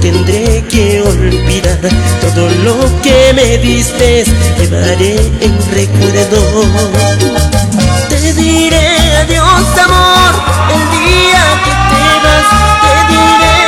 tendré que olvidar Todo lo que me diste llevaré en recuerdo. Te diré adiós amor el día que te vas Te diré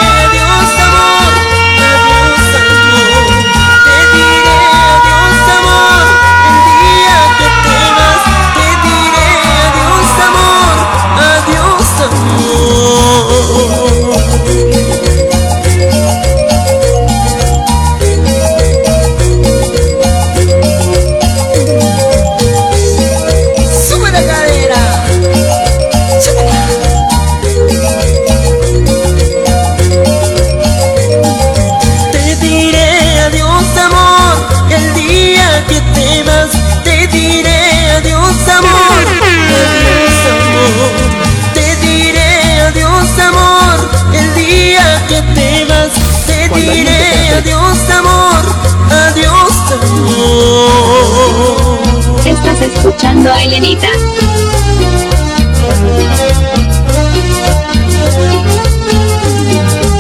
Estás escuchando a Elenita.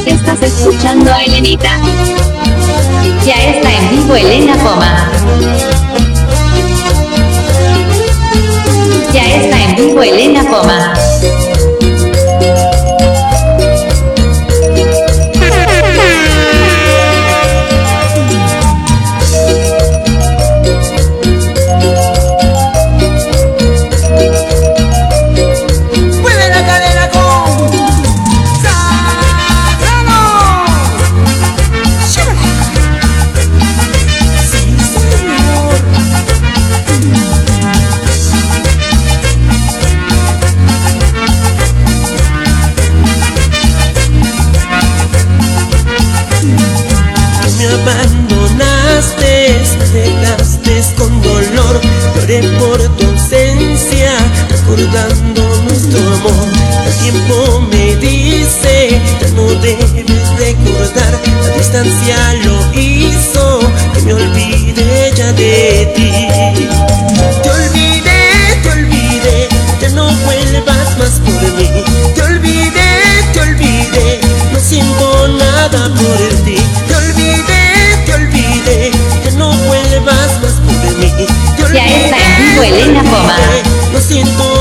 Estás escuchando a Elenita. Ya está en vivo Elena Poma. Ya está en vivo Elena Poma. tiempo me dice Ya no debes recordar La distancia lo hizo Que me olvide ya de ti Te olvidé, te olvidé Ya no vuelvas más por mí. Te olvidé, te olvidé No siento nada por ti. Te olvidé, te olvidé Ya no vuelvas más por mí. Ya está en Elena No siento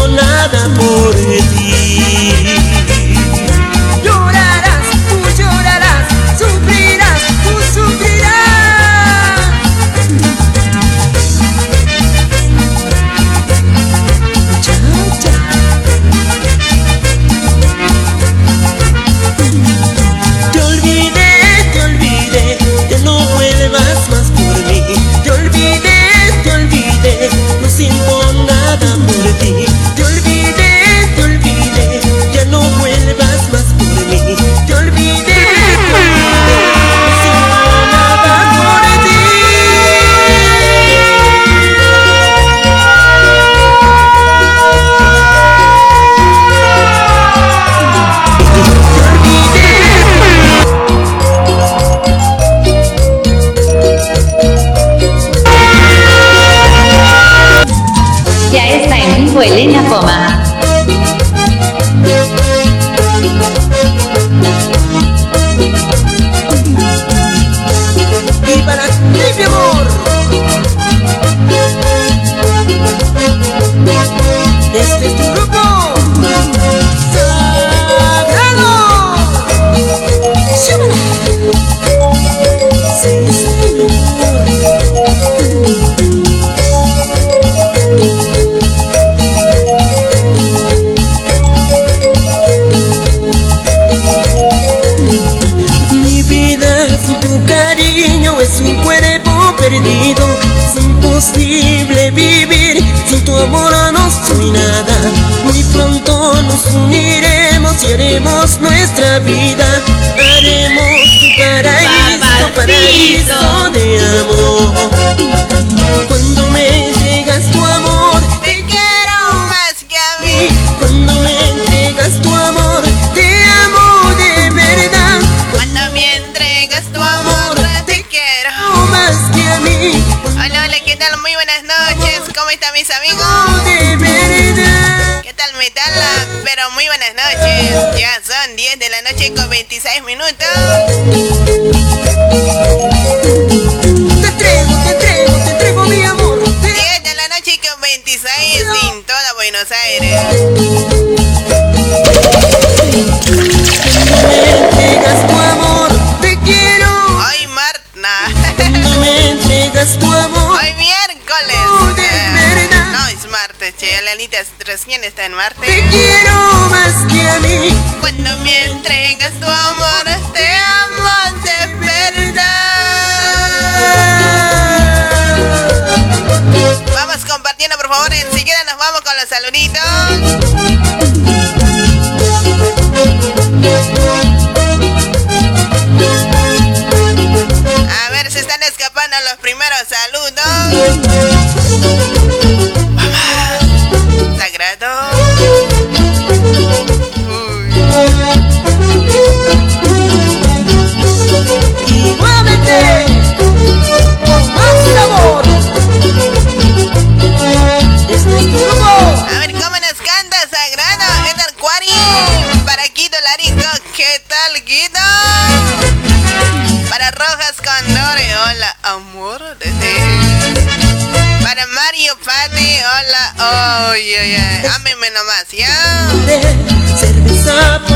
Ámeme nomás, ¿ya?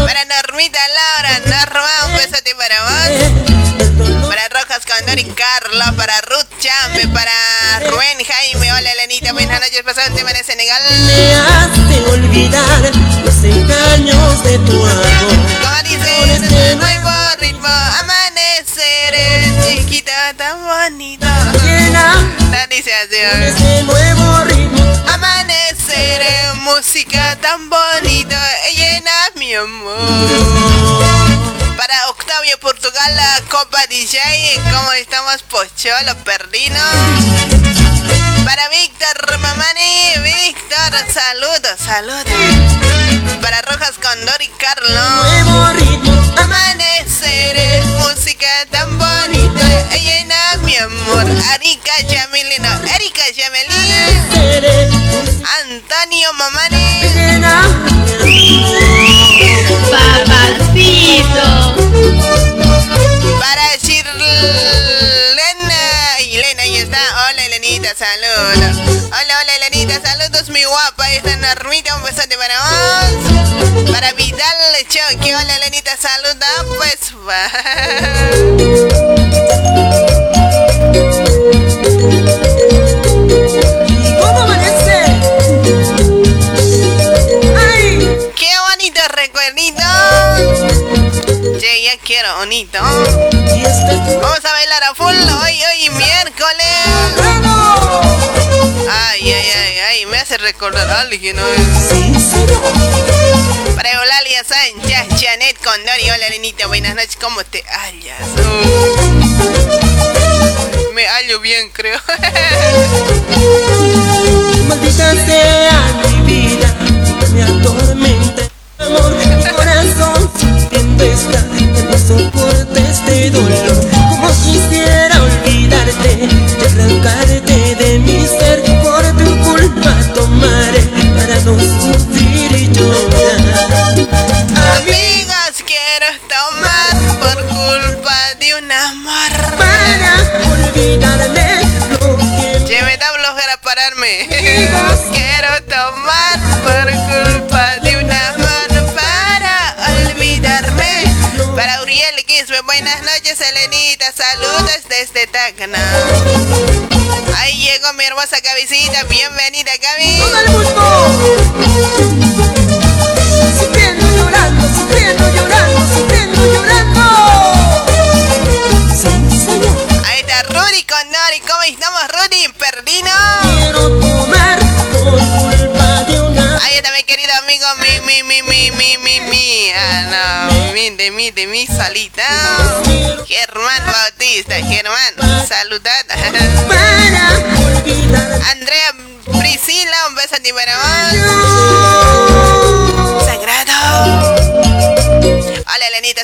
Para Normita Laura. Norma, un besote para vos. Para Rojas Condor y Carlos, para Ruth Chambe, para Rubén Jaime, hola Elenita, buenas noches, pasado tema de Senegal. me hace olvidar los engaños de tu amor. ¿Cómo estamos, Pocholo, Perdino? A alguien. ¿no? Para Eulalia Sánchez, Janet Condori. Hola, Lenita, buenas noches. ¿Cómo te hallas? Me hallo bien, creo. Maldita sea mi vida, me atormenta amor. Mi corazón sintiendo está, que no soporta este dolor. Como quisiera olvidarte y arrancarte de mi ser. Por tu culpa tomaré para no sufrir y llorar. Amigos, quiero tomar por culpa de un amor. Para olvidarme lo que Che, me da flojera pararme. Quiero tomar por culpa de un amor para olvidarme. Para Uriel Quispe, buenas noches, Elenita. Saludos desde Tacna. Ahí llegó mi hermosa cabecita. Bienvenida, Gaby. Mi. De mi, de mi salita. Germán Bautista, Germán, saludad. Andrea Priscila, un beso a ti para vos.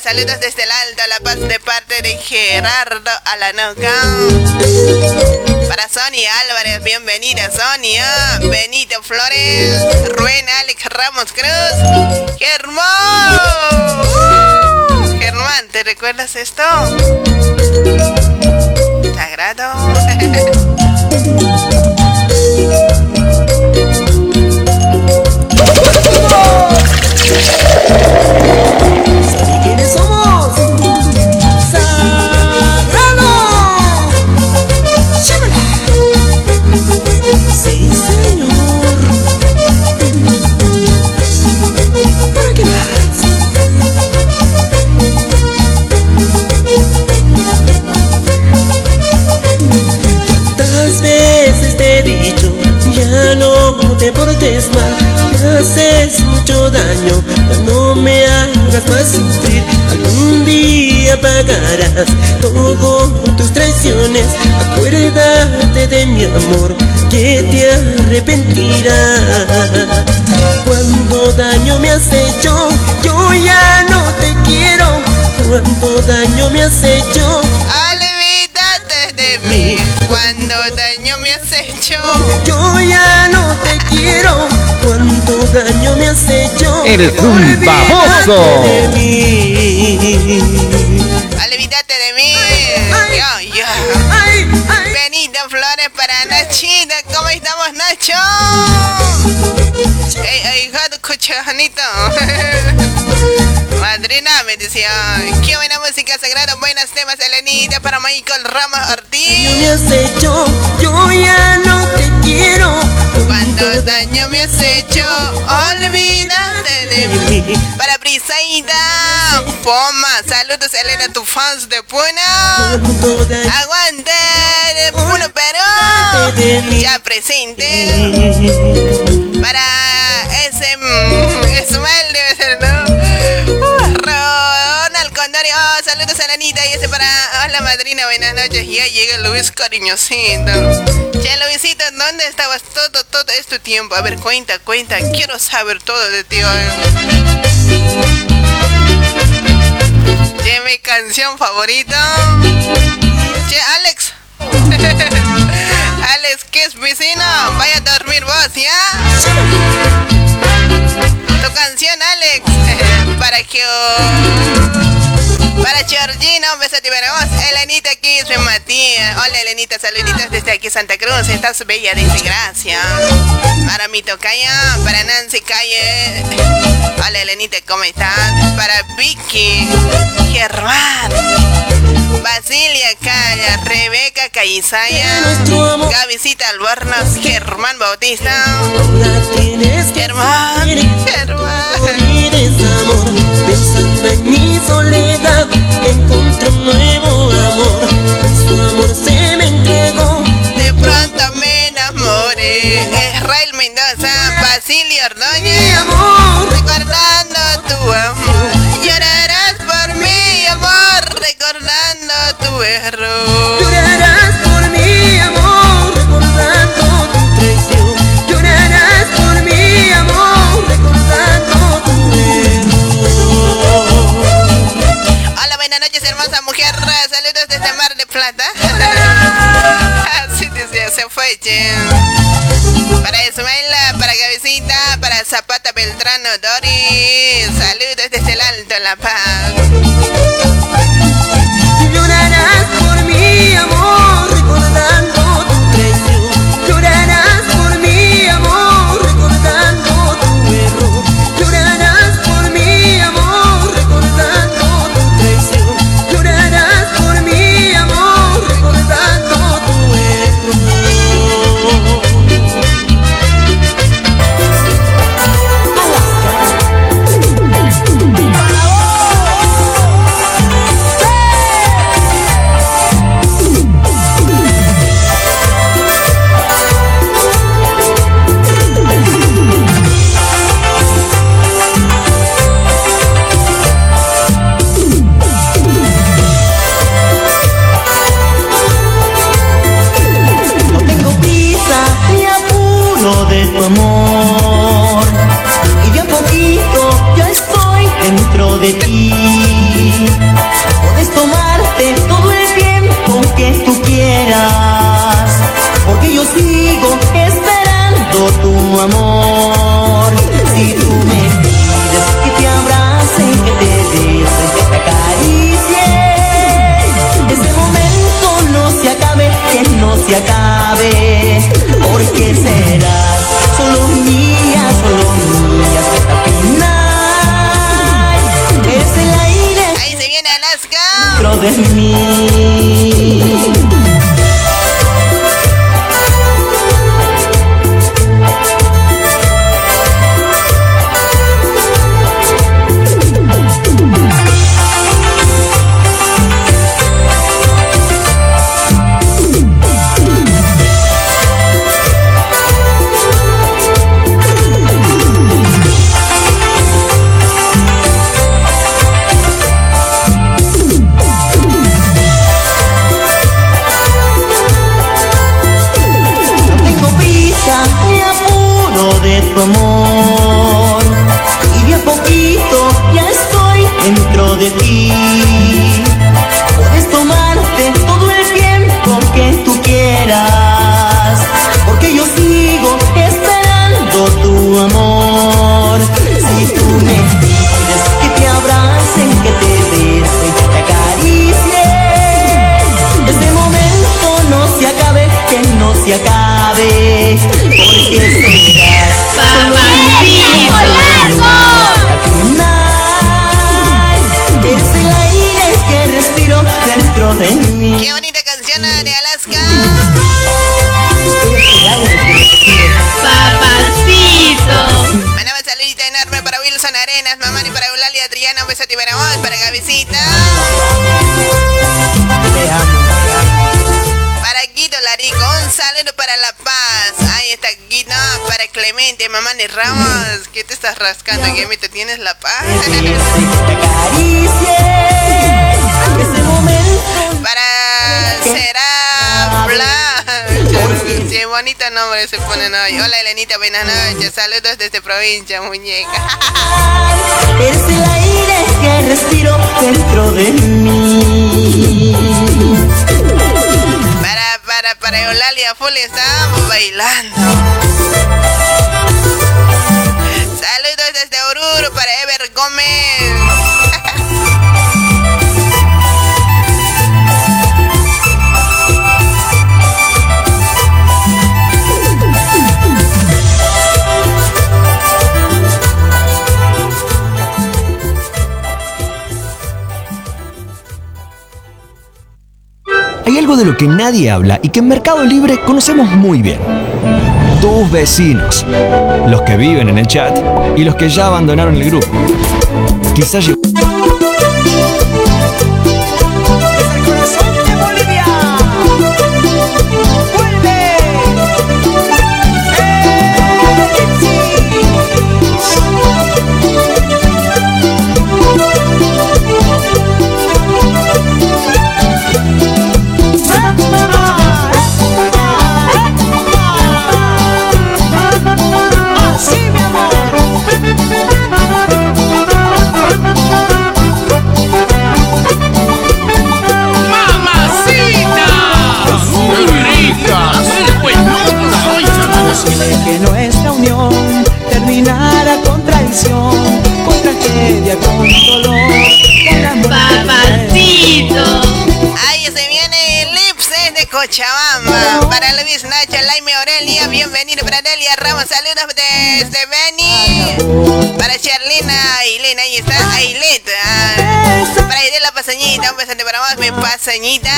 Saludos desde el Alto La Paz de parte de Gerardo Alanoca. Para Sonia Álvarez, bienvenida Sonia. Benito Flores, Rubén Alex Ramos Cruz. Germán. Uh, Germán, ¿te recuerdas esto? Sagrado. hecho daño, no me hagas más sufrir. Algún día pagarás todo tus traiciones. Acuérdate de mi amor, que te arrepentirás. Cuando daño me has hecho, yo ya no te quiero. Cuando daño me has hecho, olvídate de mí. Cuando daño me has hecho, yo ya no te quiero. Cuánto daño me has hecho. Eres un baboso. De mí. Olvídate de mí. Ay, yo, yo. Benito Flores para Nachita. ¿Cómo estamos, Nacho? Ey, ey, hijo Madrina me decía, qué buena música sagrada, buenos temas, Elenita, para Michael Ramos Ortiz. me has hecho, yo ya no te quiero. Cuánto daño me has hecho, olvídate de mí. Para Brisaida, Poma, saludos Elena, tu fans de Puna. Aguante, de Puno Perú. Ya presente. Para ese, Ismael debe ser, ¿no? Oh, saludos a la Anita y ese para hola madrina, buenas noches. Ya llega Luis cariñosito. Che Luisito, ¿dónde estabas todo, todo este tiempo? A ver, cuenta, cuenta, quiero saber todo de ti. Che, mi canción favorita. Che, Alex. Alex, ¿qué es vecino? Vaya a dormir vos, ¿ya? Tu canción, Alex. Para que... Georgina, un beso para vos. Elenita aquí, soy Matías. Hola, Elenita, saluditos desde aquí, Santa Cruz. Estás bella, dice gracias. Para mi tocaya, para Nancy Calle. Hola, Elenita, ¿cómo estás? Para Vicky, Germán. Basilia Calla, Rebeca Cayizaya, Gavisita Albornoz, Germán Bautista. Germán, Germán. Mi soledad, encontré un nuevo amor. Su amor se me entregó. De pronto me enamoré. Israel Mendoza, Basilio Ordóñez. Recordando tu amor. Llorarás por mí, amor. Recordando tu error. Plata. Así decía, se fue, che. Para Ismaela, para Gavecita, para Zapata Beltrano Dori. Saludos desde el Alto La Paz. Llorarás por mi amor, se acabe Porque serás solo mía, solo mía hasta el final. Es el aire. Ahí se viene Alaska. dentro de mí Bye. Ramos. ¿Qué te estás rascando, que ¿Te tienes La Paz? para Será Blanc. Qué bonito nombre se ponen hoy. Hola Elenita, buenas noches. Saludos desde provincia, muñeca. Es el aire que respiro dentro de mí. Para, para, para Eulalia Full estamos bailando. Para Ever Gómez. Hay algo de lo que nadie habla y que en Mercado Libre conocemos muy bien. Tus vecinos, los que viven en el chat y los que ya abandonaron el grupo. Quizás vos, mi pasañita.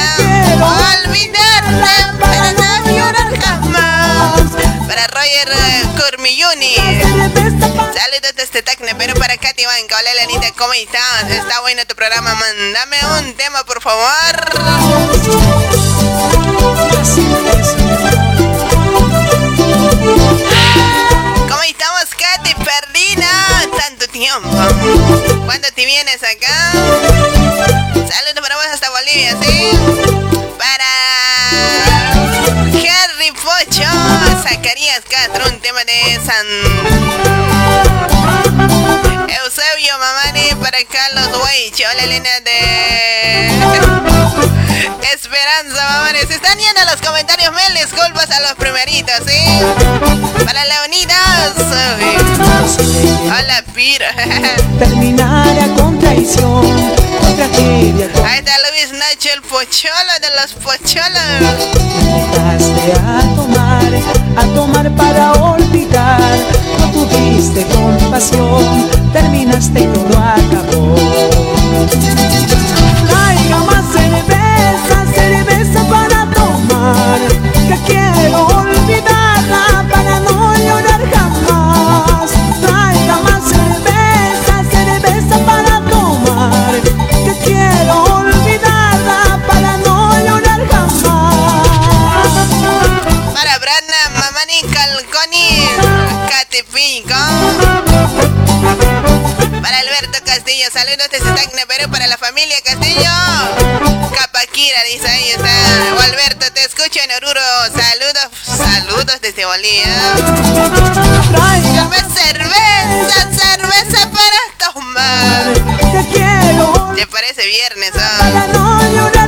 Olvidarte para no llorar jamás. Para Roger eh, Cormilluni. Saludos desde Tacne, pero para Katy Banca. Hola, Elenita, ¿cómo estás? Está bueno tu programa. Mándame un tema, por favor. Elena de Esperanza Mamani. Se están yendo los comentarios. Me disculpas a los primeritos, ¿sí? Para Leonidas. Hola Pira. terminara con traición, Ahí está Luis Nacho, el pocholo de los pocholos. invitaste a tomar, a tomar saludos desde Tacna, Perú. Para la familia Castillo, Capaquira, dice ahí está. O Alberto, te escucho en Oruro. Saludos, saludos desde Bolivia. Dame cerveza, cerveza para tomar. Que quiero ¿Te parece viernes? ah?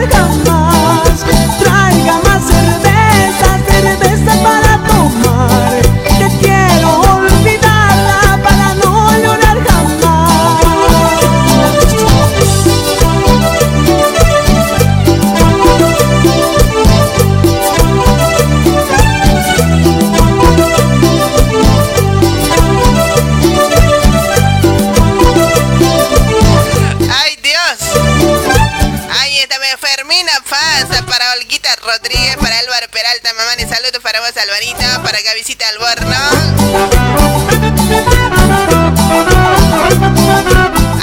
Para para Gavisita Alborno.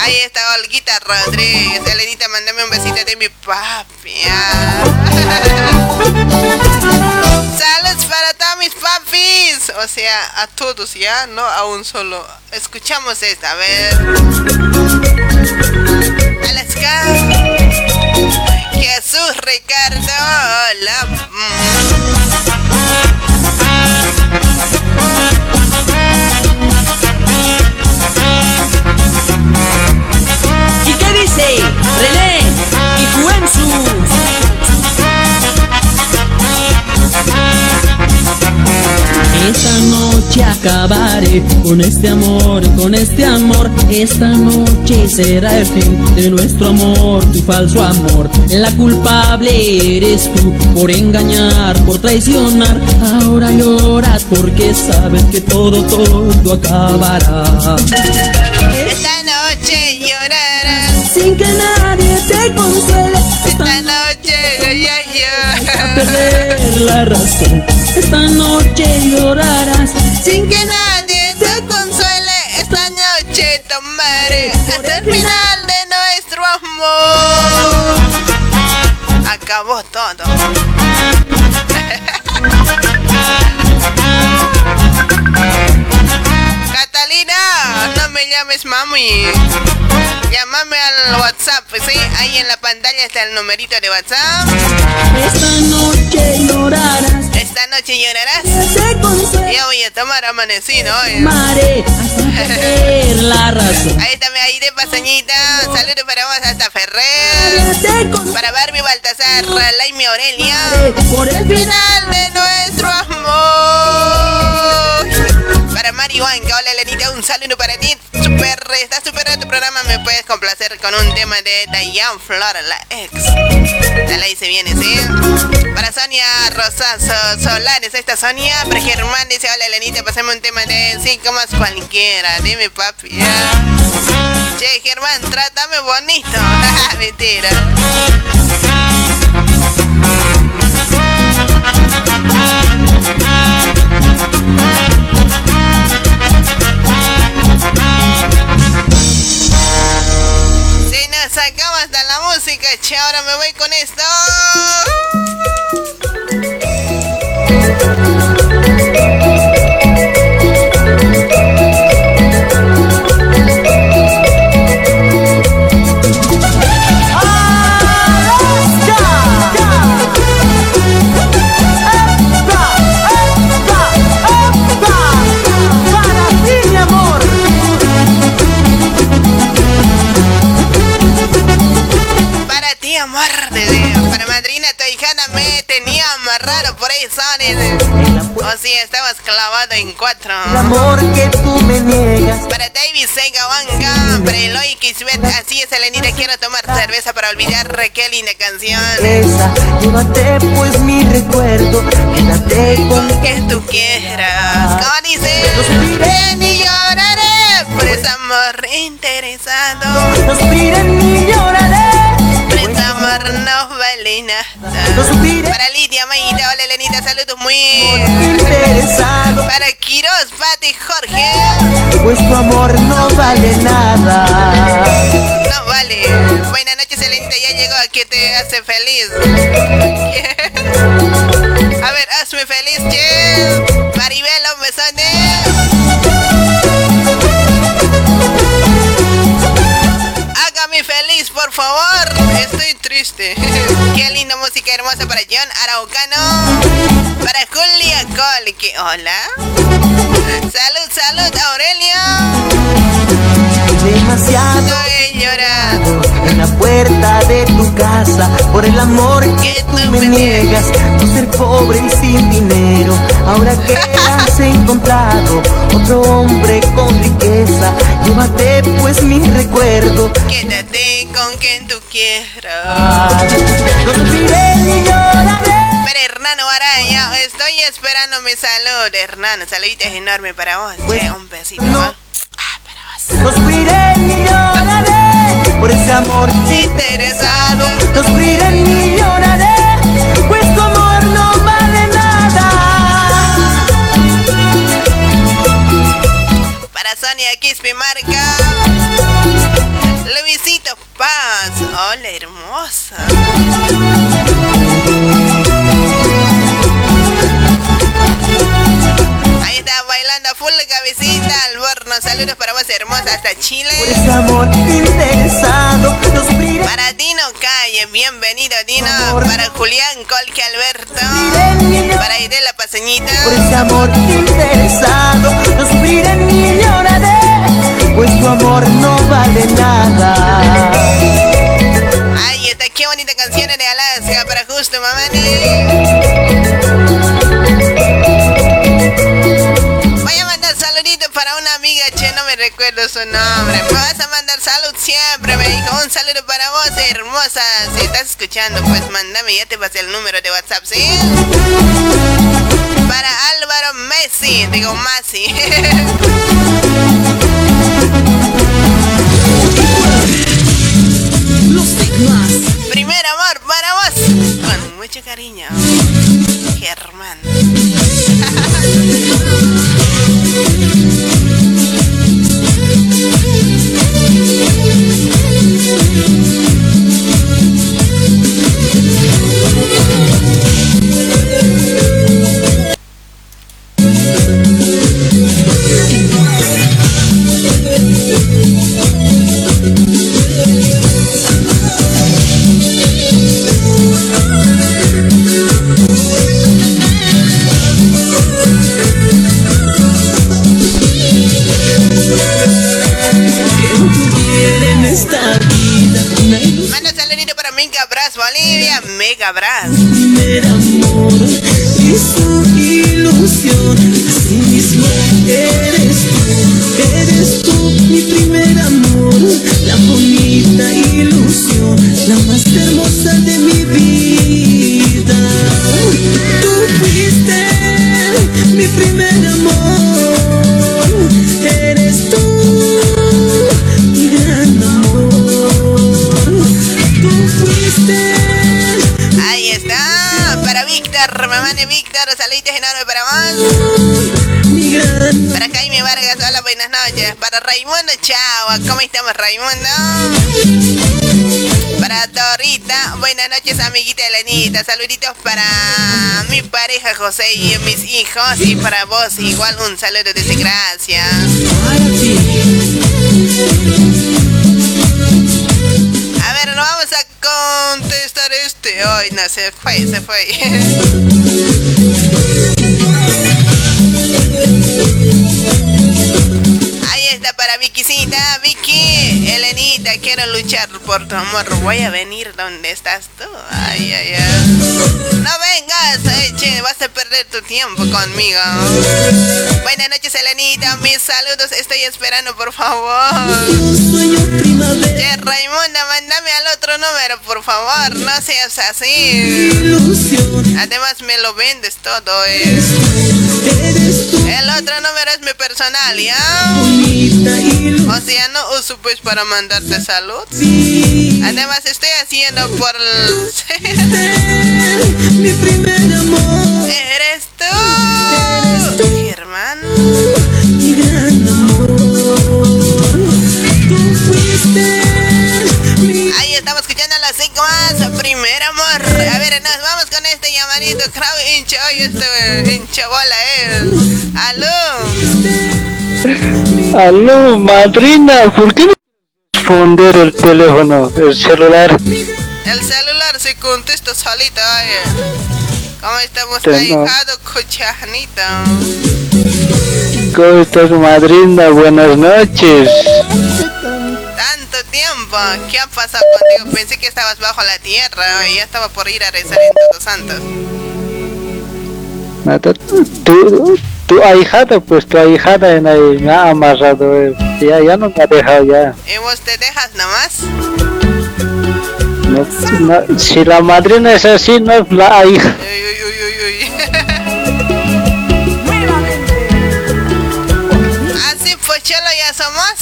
Ahí está Olguita Rodríguez. Elenita, mándame un besito de mi papi. Saludos para todos mis papis. O sea, a todos ya, no a un solo. Escuchamos esta, a ver. Alaska. Jesús Ricardo. Hola. Esta noche acabaré con este amor, con este amor. Esta noche será el fin de nuestro amor, tu falso amor. La culpable eres tú por engañar, por traicionar. Ahora lloras porque sabes que todo, todo acabará. La razón. Esta noche llorarás Sin que nadie te consuele. Esta noche tomaré hasta el final de nuestro amor. Acabó todo. Llames mami. Llámame al WhatsApp, ¿sí? Ahí en la pantalla está el numerito de WhatsApp. Esta noche llorarás Esta noche llorarás. Ya voy a tomar amanecido hoy. Perder la razón Ahí está mi aire pasañita. Saludos para vos hasta Ferrer. Para Barbie Baltasar, Laime Aurelia. por el Final de nuestro amor. Para hola Elenita, un saludo para ti. Super, está super tu programa. Me puedes complacer con un tema de Diane Flor, la ex. La hice bien, ¿sí? Para Sonia Rosazo Solares, esta Sonia. Para Germán dice, hola Elenita, pasame un tema de cinco más cualquiera. Dime, papi. ya. Che, Germán, trátame bonito. Mentira. Música, che, ahora me voy con esto. Clavado en cuatro. El amor que tú me niegas. Para David Sega Wanga, para Eloy Kisbet, así es, Elenita, quiero tomar cerveza para olvidar qué linda canción. Esa, llévate pues mi recuerdo. Quédate con Que tú quieras, como dice, ven y lloraré por ese amor interesado. No suspiré ni lloraré. Para Lidia Maíta, hola Elenita, saludos muy. interesado. Para Quiroz, Pati, Jorge. Pues tu amor no vale nada. No vale. Buenas noches, Elenita. Ya llegó a que te hace feliz. A ver, hazme feliz, che. Maribel, un besote. Hágame feliz, por favor. Estoy triste. Qué linda música hermosa para John Araucano. Para Julia Cole. que- Hola. Salud, salud, Aurelio. Demasiado Estoy llorando. en la puerta de tu casa por el amor que tú me niegas. Tú ser pobre y sin dinero. Ahora que has encontrado otro hombre con riqueza, llévate pues mi recuerdo. Quédate con quien tú quieras. Pero Hernano Araya, estoy esperando mi salud, Hernano. Saluditos enormes para vos. che, un besito. No. ¿va? Sufriré ni lloraré por ese amor Interesado. Sufriré ni lloraré, pues tu amor no vale nada. Para Sonia Quispe Marca. Hermosa. Ahí está bailando full cabecita al borno. Saludos para vos, hermosa, hasta Chile. Para Dino Calle, bienvenido Dino. Para Julián Colque Alberto. Para Idela Paseñita. Por ese amor interesado, no sufriré ni lloraré, pues tu amor no vale nada. De Alaska para justo, mamá. Voy a mandar saludito para una amiga, che, no me recuerdo su nombre. Me vas a mandar salud siempre, me dijo. Un saludo para vos, hermosa. Si estás escuchando, pues mándame, ya te pasé el número de WhatsApp, ¿sí? Para Álvaro Messi, digo Messi. Mucho cariño. Germán. Esta vida una ilusión Manda saludito para Mega Brass, Bolivia. Mega Brass. primer amor su ilusión. Así mismo eres tú, eres tú mi primer amor, la bonita ilusión, la más hermosa de Víctor. Saluditos enormes para vos. Para Jaime Vargas, hola, buenas noches. Para Raimundo Chao, ¿cómo estamos, Raimundo? Para Torita, buenas noches, amiguita Elenita. Saluditos para mi pareja José y mis hijos. Y para vos, igual un saludo desde gracias. Contestar este. Hoy no, se fue, se fue. Para Vickycita, Vicky, Elenita, quiero luchar por tu amor. Voy a venir donde estás tú. Ay, ay, ay. No vengas, eh, vas a perder tu tiempo conmigo. Buenas noches, Elenita. Mis saludos, estoy esperando, por favor. Che, Raimunda, mándame al otro número, por favor. No seas así. Además, me lo vendes todo, eh. El otro número es mi personal, ¿ya? O sea, no uso pues para mandarte salud. Además, estoy haciendo por el... mi primer amor. ¿Eres tú? Germán. Mi gran amor. Ahí estamos escuchando las cinco más. Primer amor. A ver, nos vamos con este llamadito. Crowd hincha. Oye, este hincha bola, eh. Aló. Aló, madrina, ¿por qué no responder el teléfono, el celular? El celular se contesta solito, oye. ¿Cómo estamos, ahijado, cochanita? ¿Cómo estás, madrina? Buenas noches. Tanto tiempo. ¿Qué ha pasado contigo? Pensé que estabas bajo la tierra y ya estaba por ir a rezar en Todos Santos. Nada, Tu, tu ahijada, pues tu ahijada en ahí me ha amarrado. eh. Ya, ya no me ha dejado ya. ¿Y vos te dejas nomás? No, no, si la madrina es así, no es la hija. Uy, uy, uy, uy, uy. Así pues, cholo, ya somos.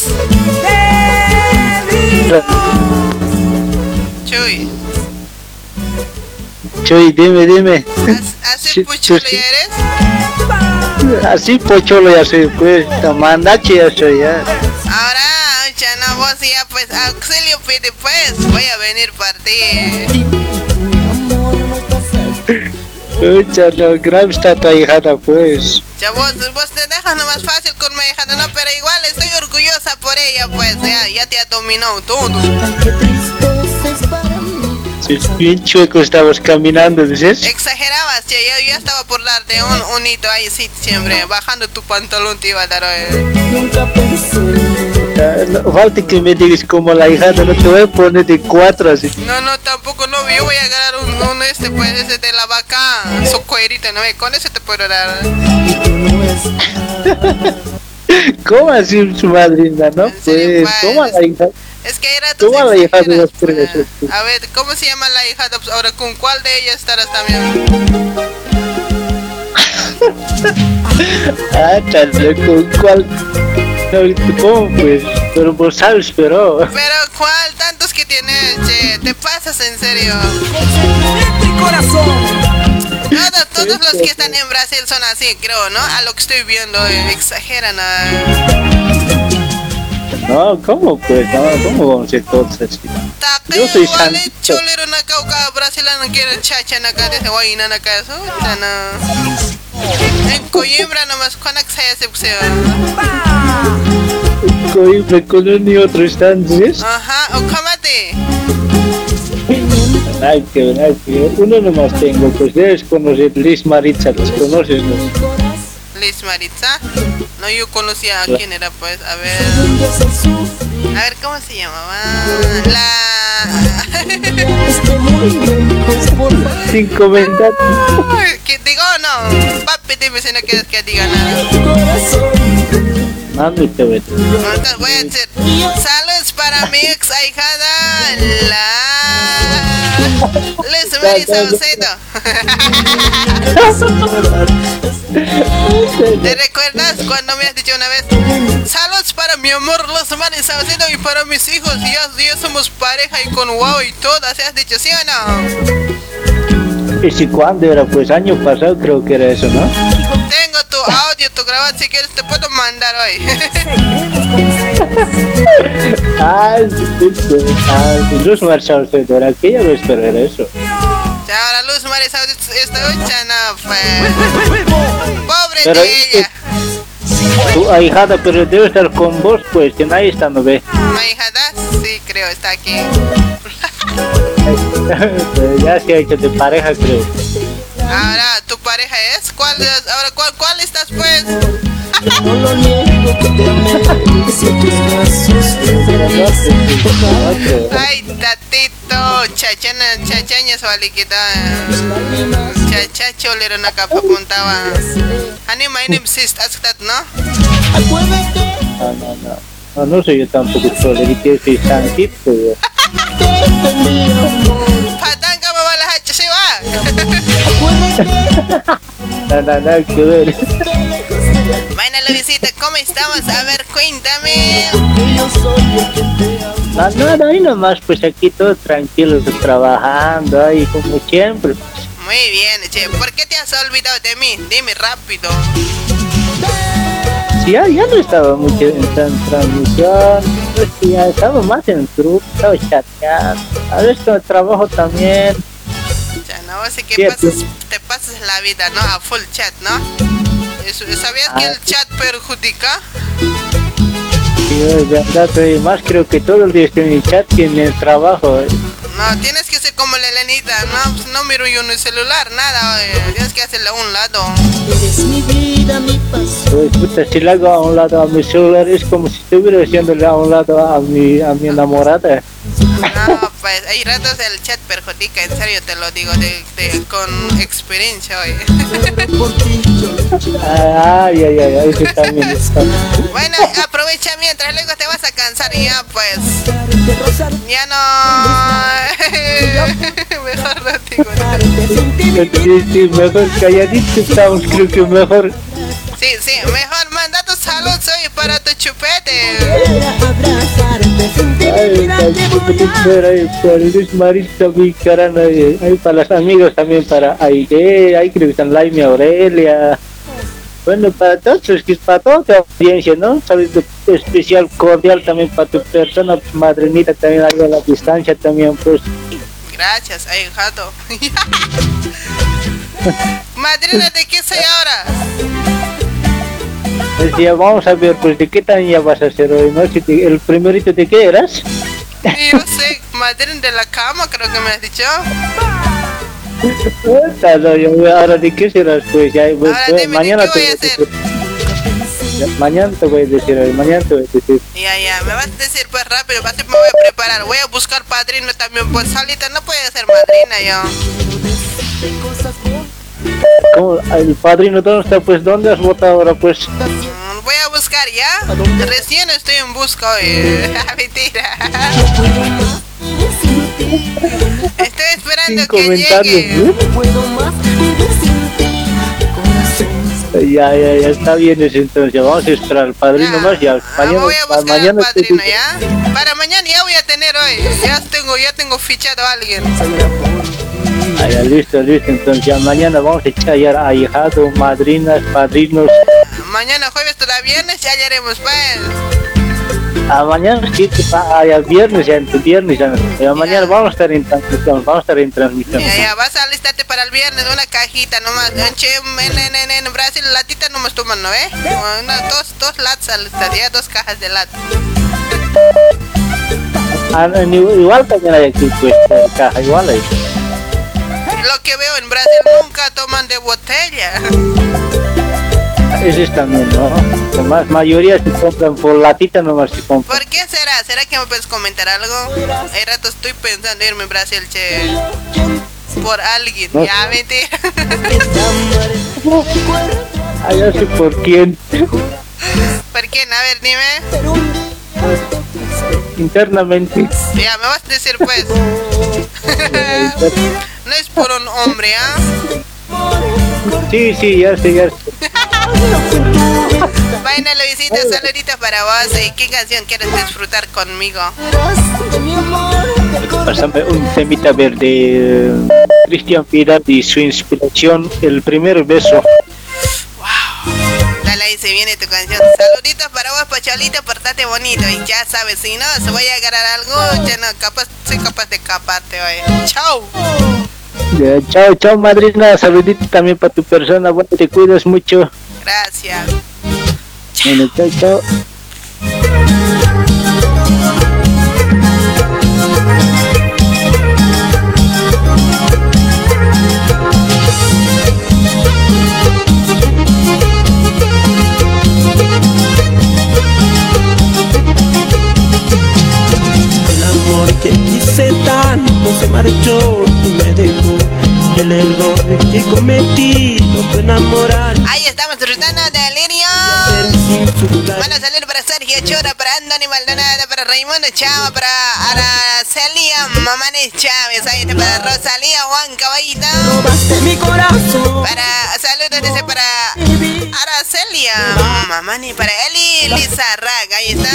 Chuy, Chuy, dime, dime. así Sí, pues, ya eres. Así pocholo ya soy, pues. Tamandachi ya soy ya. Ahora, ya no, vos ya pues auxilio pide pues voy a venir por ti. Pucha, no, grave está tu ahijada, pues. Ya vos, vos te dejas nomás fácil con mi hija, no, pero igual estoy orgullosa por ella, pues ya, ya te ha dominado todo. Bien chueco estabas caminando, dices. Exagerabas, che, yo, yo estaba por darte un, un hito ahí, sí, siempre, bajando tu pantalón te iba a dar. eh. Ah, no, falta que me digas como la hijada, no te voy a poner de cuatro así. No, no, tampoco, no, yo voy a agarrar un, un este, pues, ese de la vaca, su cuerito, ¿no? Con ese te puedo dar. ¿Cómo así su madrina, no? Pues, pues? toma la hija. Es que era tu la hija de los pues. tres. A ver, ¿cómo se llama la hija? Pues, Ahora, ¿con cuál de ellas estarás también? Ah, chale, ¿con cuál? No, ¿Cómo pues? Pero vos sabes, pero. Pero, ¿cuál? Tantos que tienes, che, te pasas en serio. Todos, todos los que están en Brasil son así, creo, ¿no? A lo que estoy viendo, eh, exageran. ah. No, ¿cómo pues? No, ¿cómo vamos a ser todos así? Yo soy santo. cholero na cauca brasileño quiere chacha na acá desde guayina na acá eso no en Coimbra nomás con accaya se puseo Coimbra y otro están, ¿sí? ajá o camate Ay, que verdad, que uno nomás tengo, pues debes conocer Liz Maritza, ¿los conoces? No? Liz Maritza no yo conocía a quién era pues a ver. A ver cómo se llamaba la Sin comentar. que digo no papi dime si no quieres que diga nada. Mami, te voy a decir saludos para mi ex ahijada la Mary Saucedo ¿Te recuerdas cuando me has dicho una vez? Saludos para mi amor Los Mary Saucedo y para mis hijos ya, ya somos pareja y con wow y todo ¿Se has dicho sí o no? ¿Y si cuándo era? Pues año pasado creo que era eso, ¿no? Tengo tu audio, tu grabado Si quieres te puedo mandar hoy ah, sí, Luz Marshall era aquella vez, pero era eso. Ya, ahora Luz Mary Saucedo Escucha, no pues Pobre Pero de es que- ella Tu ahijada, pero debe estar con vos, pues, que nadie está, ¿no ve? ¿Mi ahijada? Sí, creo, está aquí ya se ha hecho de pareja, creo. Ahora, ¿tu pareja es? ¿Cuál es? Ahora, ¿cuál, cuál estás pues? Ay, tatito, chachana, chachaña su aliquita. Chachacho le una capa puntaba. Ani my name is Astat, ¿no? No, no, no. No, no soy yo tampoco cholerito, yo soy santito. yo. Patanga mamá la hacha. No, no, nada que ver. Bueno, la visita, ¿cómo estamos? A ver, cuéntame. No, no, ahí nomás, pues aquí todos tranquilos, trabajando, ahí como siempre. Muy bien, che. ¿Por qué te has olvidado de mí? Dime rápido. Sí, ya, ya no estaba mucho en tran- transmisión, pues ya estaba más en el grupo, estaba chateando. A veces con el trabajo también. Ya, ¿no? Así que pasas, te pasas la vida, ¿no? A full chat, ¿no? Eso- ¿Sabías que Ah, el chat perjudica? Sí, es verdad, pero más creo que todo el día estoy en el chat que en el trabajo. eh. No, tienes que ser como la Elenita, ¿no? Pues no miro yo en el celular, nada, oye. tienes que hacerle a un lado. Pues, puta, si le hago a un lado a mi celular es como si estuviera haciéndole a un lado a mi, a mi enamorada. No, pues hay ratos el chat perjudica, en serio te lo digo, de, de- con experiencia, oye. Ay, ay, ay, ay, eso también está. Bueno, aprovecha mientras luego te vas a cansar y ya, pues. Ya no. Mejor no digo nada. Sí, sí, mejor calladito estamos, creo que mejor. Sí, sí, mejor manda tus saludos hoy para tu chupete. Ay, para, Marista, mi ahí, para los amigos también, para Aide, ahí creo que están Laime Aurelia. Bueno, para todos, es que es para toda tu audiencia, ¿no? Saludo especial, cordial también para tu persona, madrinita también a la distancia también, pues. Gracias, ahijado. Madrina, ¿de qué soy ahora? Decía, vamos a ver, pues, ¿de qué talla vas a hacer hoy, no? Si te- ¿El primerito de qué eras? Y Yo sé, madrina de la cama, creo que me has dicho. No, ahora de qué serás, pues, ya, pues, Ahora pues, dime, ¿de mañana qué te voy a. Ya, Mañana te voy a decir, hoy, mañana te voy a decir. Ya, ya, me vas a decir pues rápido, me voy a preparar. Voy a buscar padrino también, pues solita no puede ser madrina yo. ¿Cómo? El padrino, ¿dónde está? Pues, ¿dónde has votado ahora, pues? Voy a buscar ya. Recién estoy en busca hoy. Mentira. Estoy esperando Sin que llegue. Ya, ya, ya está bien eso, entonces, vamos a esperar al padrino más, ya, Ah, mañana, voy a buscar al mañana te padrino ya. Para mañana ya voy a tener hoy. Ya tengo, ya tengo fichado a alguien. Ah, ya, listo, listo, entonces, ya mañana vamos a echar ya ahijado, madrinas, padrinos, Mañana jueves todavía viernes ya haremos pues. a mañana sí, ah, ya viernes, ya, el viernes, ya, ya mañana vamos a estar en transmisión, vamos a estar en transmisión. Ya, ya, vas a alistarte para el viernes una cajita nomás. En, en, en, en, en Brasil latita nomás toman, ¿no eh? Una, dos, dos latas alistate, ya dos cajas de lata. Ah, igual también hay aquí, pues, en caja, igual hay. Lo que veo en Brasil nunca toman de botella. Ese es también, ¿no? La más mayoría se compran por latita nomás se compran. ¿Por qué será? ¿Será que me puedes comentar algo? Hay rato estoy pensando irme a Brasil, che. Por alguien. No. Ya, mentira. Ah, ya sé por quién. ¿Por quién? A ver, dime. Internamente. Ya, me vas a decir pues. No es por un hombre, ¿ah? Sí, sí, ya sé, ya sé. Vaina Luisita, saluditos para vos. ¿Y qué canción quieres disfrutar conmigo? Pásame un temita verde. Cristian Piedad y su inspiración, el primer beso. Dale ahí, se viene tu canción. Saluditos para vos, Pacholito, portate bonito. Y ya sabes, si no, se voy a agarrar algo, ya no, capaz, soy capaz de escaparte hoy. Chau. Ya, chao, chao, madrina. Saludito también para tu persona. Bueno, te cuidas mucho. Gracias. Bueno, chao, chao. Quise tanto se marchó y me dejó. El error que cometí no fue enamorar. Ahí estamos disfrutando de A salir para Sergio Chora, para Andoni Maldonado, para Raimundo Chava, para Aracelia Mamanes Chávez, ahí está para Rosalía Juan Caballito. Para, saludos dice para Aracelia Mamani, para Eli Lizarraga, ahí está.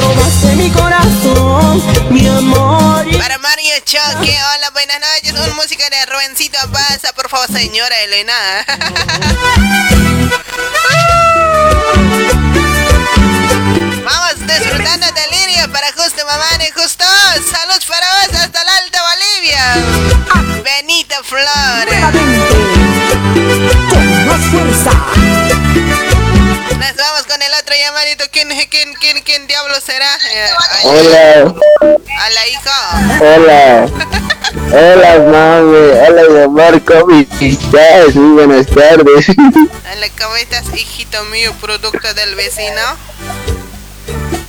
Robaste mi corazón, mi amor. Para Mario Choque, hola, buenas noches. Un música de Rubencito pasa, por favor, señora Elena. Vamos disfrutando de Lirio para Justo Mamani, Justo. Salud para vos hasta la Alta Bolivia. Benito Flores. Más fuerza. Nos vamos con el otro llamadito. ¿Quién, quién, quién, quién diablo será? Eh, Hola, Hola, hijo. hola, hola mami, hola mi amor, ¿cómo estás? Muy buenas tardes. Hola, ¿cómo estás, hijito mío, producto del vecino?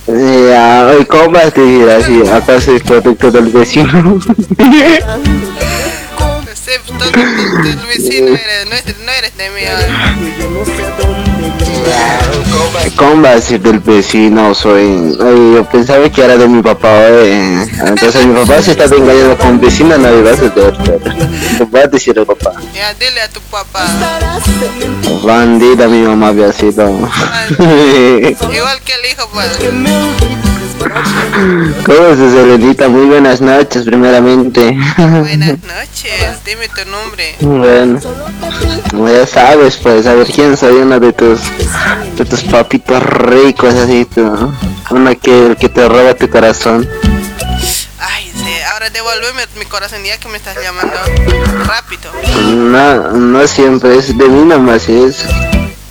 Eh, ah, ¿Cómo vas a decir así? ¿Acaso es producto del vecino? Del del vecino eres, no eres, no eres de mí. ¿Cómo va a ser del vecino? Soy, ay, yo pensaba que era de mi papá, eh. Entonces mi papá se está engañando con un vecino, no le vas a decir. ¿Cómo va a decir el papá? Ya, dile a tu papá. Bandida mi mamá había sido. Igual que el hijo, pues. ¿Cómo estás, Elenita? Muy buenas noches, primeramente. Buenas noches, dime tu nombre. Bueno, ya sabes, pues, a ver quién soy uno de tus, de tus papitos ricos, así, tú. Uno que, que te roba tu corazón. Ay, sí, ahora devuélveme mi corazón ya que me estás llamando rápido. No, no siempre, es de mí nomás es.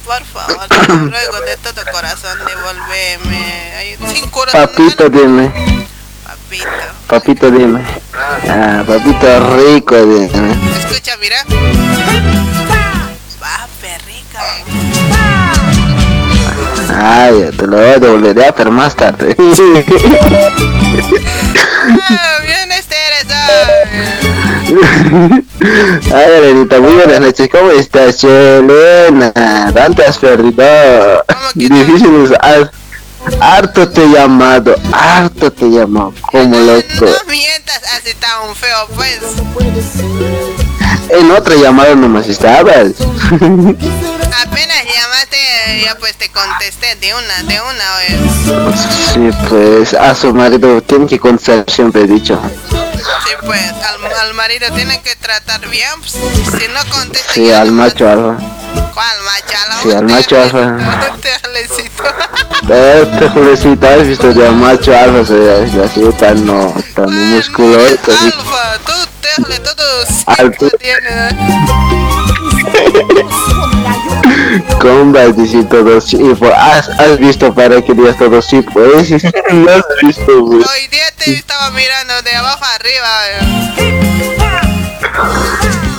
Por favor, te ruego de todo corazón, devuélveme. Ay, sin corazón. Papito, dime. Papito. Papito, dime. Ah, papito rico, dime. Escucha, mira. Va, perrica. Ay, te lo devolveré, pero más tarde. Ah, bien este eres, Elenita, muy buenas noches. ¿Cómo estás, Chelena? ¿Dónde has perdido? Difícil es. har- Harto te he llamado, harto te he llamado, como loco. No mientas así tan feo, pues. En otra llamada nomás estabas. Apenas llamaste, ya pues te contesté de una, de una vez. Sí, pues a su marido tiene que contestar, siempre he dicho. Sí, pues al, al marido tienen que tratar bien. pues, si no contesta, Sí, al macho alfa. ¿cuál machalo? Sí, al macho alfa. Te alecito. Este Juliecito, has visto de macho alfa, se así tan, no, tan musculoso. así. Alfa, tú te hable todos. Alto. Tienes. Todo sí, pues, has, has visto para que digas todo sí, pues. no has visto, güey. Hoy día te estaba mirando de abajo arriba.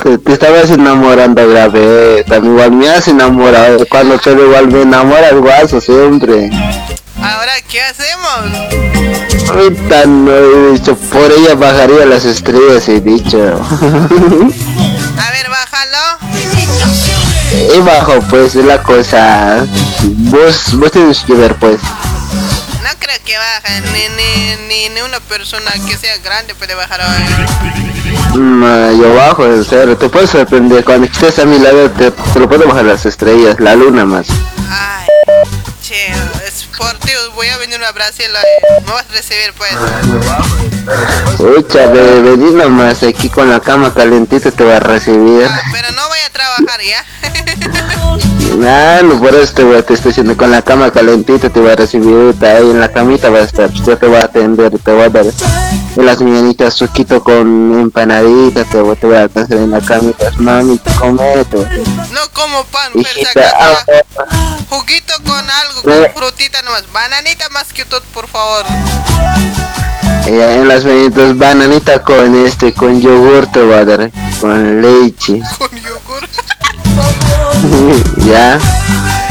Te, te estabas enamorando grave, también igual me has enamorado. Cuando te igual me enamora el guaso siempre. Ahora, ¿qué hacemos? Ahorita no he dicho, por ella bajaría las estrellas, he dicho. A ver, bájalo. Y bajo, pues, es la cosa. Vos, vos tienes que ver, pues. No creo que baje, ni, ni, ni, ni una persona que sea grande puede bajar. Mm, yo bajo, en serio, te puedes sorprender. Cuando estés a mi lado, te, te lo puedo bajar las estrellas, la luna más. Ay, che, es por ti, voy a venir a Brasil, eh, me vas a recibir pues. Ucha, ve, vení nomás aquí con la cama calentita te va a recibir. Pero no voy a trabajar ya. Ah, no, por eso te, voy, te estoy diciendo, con la cama calentita te va a recibir, ahí en la camita va a estar, yo te voy a atender, te voy a dar las mañanitas suquito con empanadita, te, voy- te voy a atender en la camita, mami, comete. No como pan, Hijita, ah, juguito con algo, Eh. con frutita nomás. Bananita más que todo, por favor. eh, en las mañanitas bananita con este, con yogur te voy a dar, con leche. Con yogur. ya,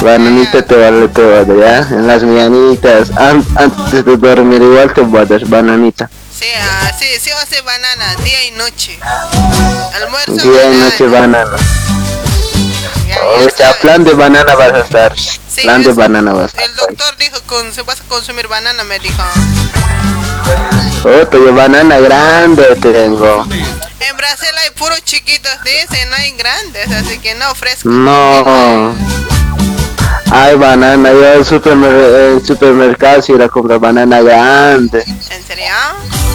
bananita te va, a- te voy a dar, ya, en las mañanitas, an- antes de dormir igual te dar bananita. Sí, ah, sí, sí hace banana, día y noche. Almuerzo, Día y noche banana. Ya, O sea, plan de banana vas a estar. Sí, plan de banana vas a El estar. doctor dijo que se vas a consumir banana, me dijo. Otro de banana grande tengo. En Brasil hay puros chiquitos, dice, no hay grandes, así que no ofrezco. No. Hay banana, yo supermer- en el supermercado si ir a comprar banana grande. ¿En serio?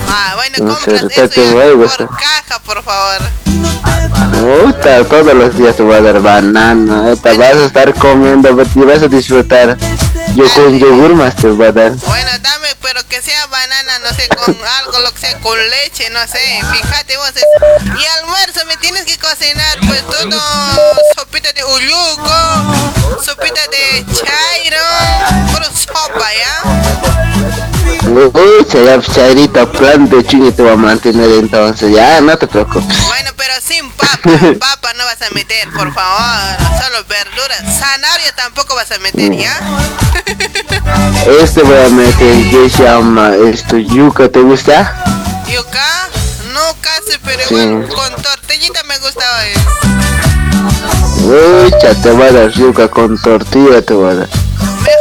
Ah, bueno, En compras eso te voy por caja, por favor. Me gusta, todos los días te voy a dar banana. Te vas a estar comiendo y vas a disfrutar. Yo con yogur más te voy a dar. Bueno, dame, pero que sea banana, no sé, con algo, lo que sea, con leche, no sé. Fíjate vos. es- Y almuerzo me tienes que cocinar, pues todo, sopita de uyuco, sopita de chairo, puro sopa, ¿ya? Uy, ya chairita, plan de chile te va a mantener entonces. Ya, no te preocupes. Bueno, pero sin papa, papa no vas a meter, por favor. Solo verduras. Zanahoria tampoco vas a meter, ¿ya? Este voy a meter que se llama esto yuca, ¿te gusta? Yuca, no casi, pero Sí. igual con tortillita me gusta hoy. Ucha, te voy a dar yuca con tortilla, te voy a dar.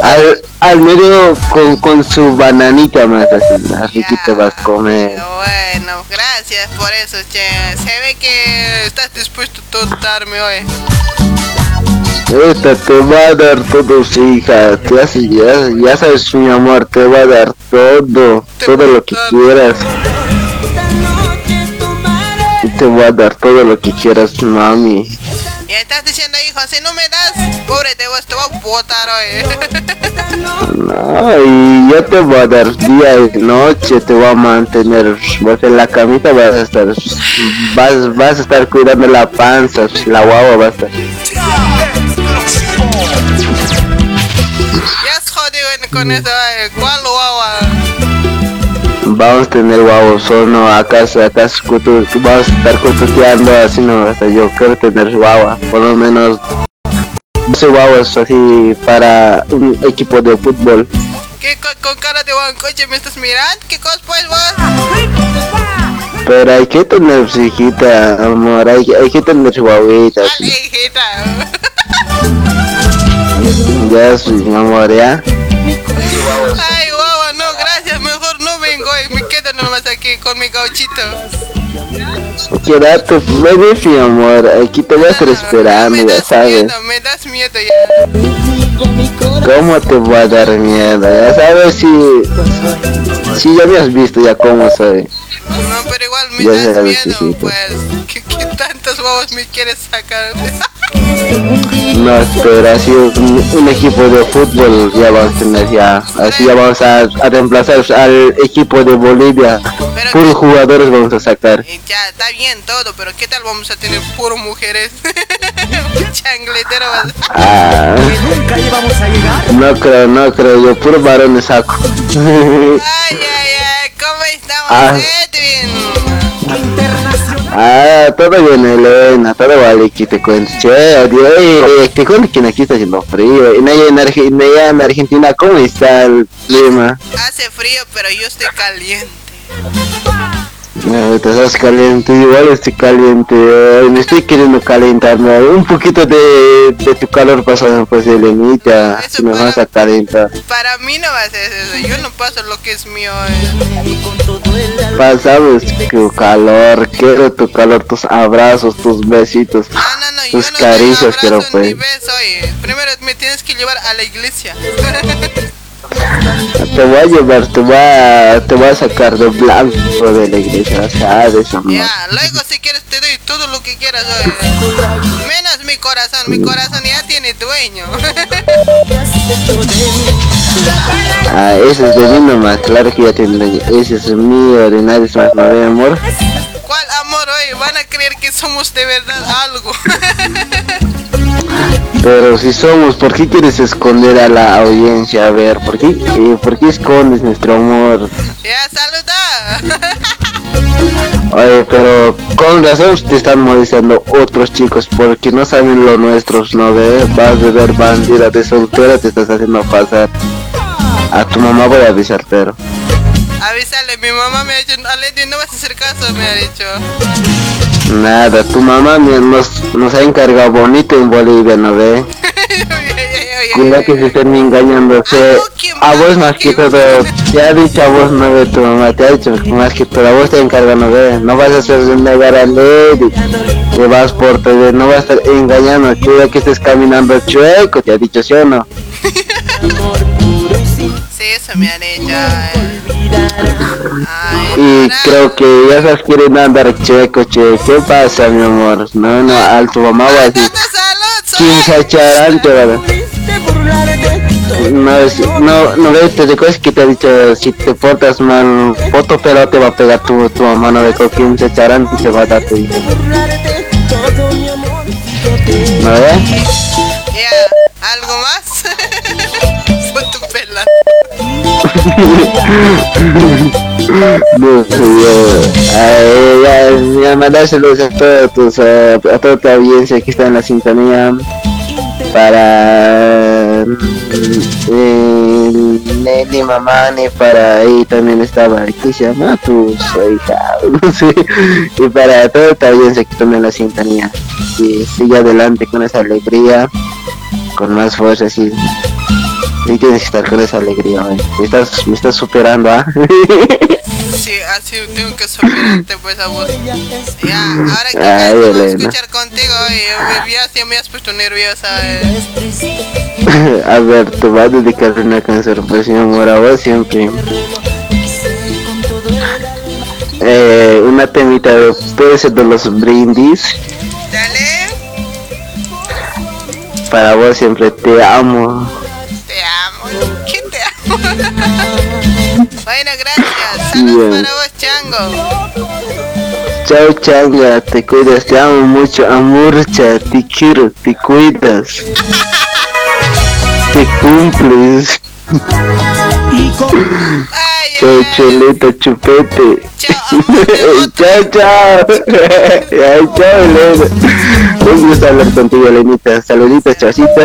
Al, al medio con, con su bananita más así, así que te vas a comer. Bueno, gracias por eso, che. Se ve que estás dispuesto a tortarme hoy. Esta te va a dar todo, hija. Ya, ya, ya sabes, mi amor, te va a dar todo, todo lo que quieras. Te va a dar todo lo que quieras, mami. Y estás diciendo, hijo, si no me das, pobre te vas, te voy a botar hoy. No, y yo te voy a dar día y noche, te voy a mantener, vas en la camita vas a estar, vas, vas a estar cuidando la panza, la guagua va a estar. Ya has jodido con eso, eh. ¿cuál guagua? Vamos a tener solo, acaso, acaso, cutu, vamos a estar cututeando así, no, hasta yo quiero tener guagua, por lo menos 12 guaguas así para un equipo de fútbol. ¿Qué con, con cara de buen coche me estás mirando? ¿Qué cosa pues vos? Pero hay que tener hijita, amor, hay, hay que tener su guaguita. Dale, hijita. Ya, su amor, ya. Ay, quedo nomás aquí con mi gauchito. Quédate, ven, mi amor, aquí te voy a estar esperando, ya sabes. Miedo, me das miedo ya. ¿Cómo te voy a dar miedo? Ya sabes si... Si ya me has visto ya cómo soy. No, pero igual me Ya das miedo, pues. ¿Qué, qué tantos huevos me quieres sacar? No, pero así un, un equipo de fútbol ya vamos a tener ya. Así ya vamos a, a reemplazar al equipo de Bolivia. Puros jugadores vamos a sacar. Y ya, está bien todo, pero ¿qué tal vamos a tener puro mujeres? Changletero vas Ah, no creo, no creo, yo puro varones saco. Ay, ay, ay, ¿cómo estamos, Ah. Edwin? Ah, todo bien, Elena, todo vale, aquí te cuento. Che, adiós, eh, te cuento que aquí está haciendo frío. Y allá en, Arge- y allá en Argentina, ¿cómo está el clima? Hace frío, pero yo estoy caliente. No, te estás caliente, igual estoy caliente. me estoy queriendo calentar, ¿no? Un poquito de, de tu calor pasa, pues, Elenita. Si me vas a calentar. Para mí no va a ser eso, yo no paso lo que es mío. eh. Pasamos tu calor, quiero tu calor, tus abrazos, tus besitos, tus caricias, quiero pues. Oye, primero me tienes que llevar a la iglesia. Te voy a llevar, te voy a, te voy a sacar de blanco de la iglesia, ¿sabes, amor? ya, luego si quieres te doy todo lo que quieras, oye. Menos mi corazón, mi corazón ya tiene dueño. Ah, ese es de mí nomás, claro que ya tendré, ese es mío, de nadie más, ¿no amor? ¿Cuál amor, oye? Van a creer que somos de verdad algo. Pero si somos, ¿por qué quieres esconder a la audiencia? A ver, ¿por qué, eh, ¿por qué escondes nuestro amor? ya, saluda. Oye, pero con razón te están molestando otros chicos porque no saben lo nuestros, ¿no ve? Vas a ver bandida de soltera, te estás haciendo pasar. A tu mamá voy a avisar, pero... Avísale, mi mamá me ha dicho, Aleti, no vas a hacer caso, me ha dicho. Nada, tu mamá nos, nos ha encargado bonito en Bolivia, ¿no ve? Cuidado que se estén engañando, que a vos más que todo, te ha dicho a vos, no ve tu mamá, te ha dicho más que todo, a vos te encarga, no ve, no vas a hacer negar a Lady, te vas por todo, no vas a estar engañando, cuida que estés caminando chueco, te ha dicho, ¿sí o no? Sí, eso me han hecho. eh. Y creo que ya sabes quieren andar chueco, che, ¿qué pasa, mi amor? No, no, al tu mamá va a decir. No, no, no ves, te recuerdas que te ha dicho, si te portas mal, otro pelo te va a pegar tu, tu mamá, no con quién se echarán y se va a dar tu hijo. ¿No ves? Ya, ¿algo más? No, mandar saludos a todos tus, eh, a toda tu audiencia que está en la sintonía para mm, eh, Nelly Mamani para ahí también estaba tu hija no sé y para toda tu audiencia que en la sintonía y sigue adelante con esa alegría con más fuerza sí tienes que estar con esa alegría, güey. Me estás, me estás superando, ¿ah? Sí, así tengo que superarte pues a vos. Ya, ahora que Ay, me Elena. escuchar contigo, y ya, me has puesto nerviosa. eh. A ver, te voy a dedicar una canción, pues mi amor, a vos siempre. Eh, una temita de, puede ser de los brindis. Dale, Para vos siempre te amo. Te amo. ¿Quién te amo? bueno, gracias. Bien. Saludos para vos, Chango. Chao changa, te cuidas, te amo mucho, amorcha, te quiero, te cuidas. Te cumples. Ay, Chao chupete. Chao, chao, chao. Ay, chao, Elena. Un gusto hablar contigo, Elenita. Saluditos, chaucito.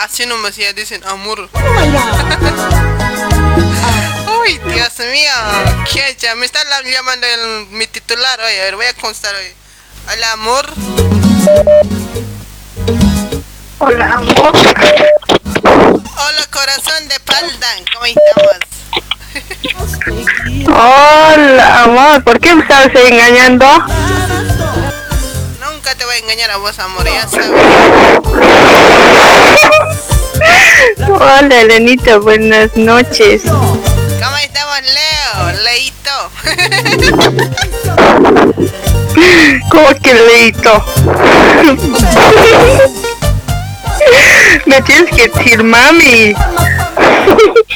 Así nomás ya dicen amor. Uy, Dios mío. ¿Qué ya? Me está la- llamando el, mi titular hoy. A ver, voy a constar hoy. Hola, amor. Hola, amor. Hola, corazón de Paldan. ¿Cómo estamos? Hola, amor. ¿Por qué me estabas engañando? Nunca te voy a engañar a vos, amor. Ya sabes. Hola, Elenita. Buenas noches. ¿Cómo estamos, Leo? Leito. ¿Cómo que leito? Me tienes que decir mami.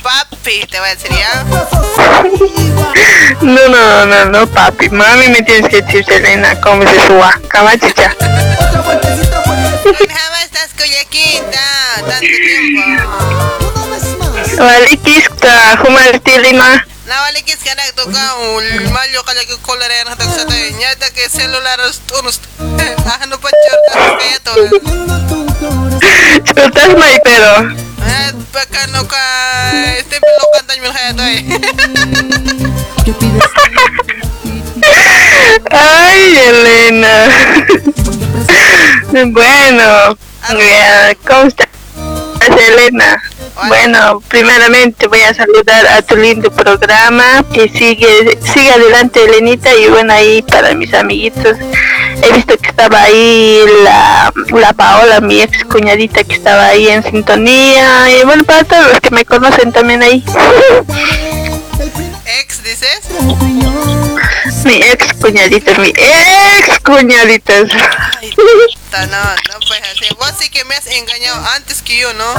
Papi, te voy a decir ya. No, no, no, no, papi. Mami me tienes que decir Selena. ¿Cómo se suba? Camachicha. Jamás estás coyaquita. Tanto tiempo. Vale, kista. Humar tilima. Na wali kis toka ul malyo kala ko kolere na tagsa tayo. Nyata ke celular tunus. Ano pa chorta kaya to. Chutas may pero. Eh, baka ka este kaya to eh. Ay, Elena. Bueno, ¿cómo estás, Elena? Bueno, primeramente voy a saludar a tu lindo programa. Que sigue, sigue adelante, Elenita. Y bueno, ahí para mis amiguitos. He visto que estaba ahí la, la Paola, mi ex cuñadita, que estaba ahí en sintonía. Y bueno, para todos los que me conocen también ahí. Ex dices? Mi ex cuñadita, mi ex cuñadita. Ta, No, no pues así. Vos sí que me has engañado antes que yo, ¿no?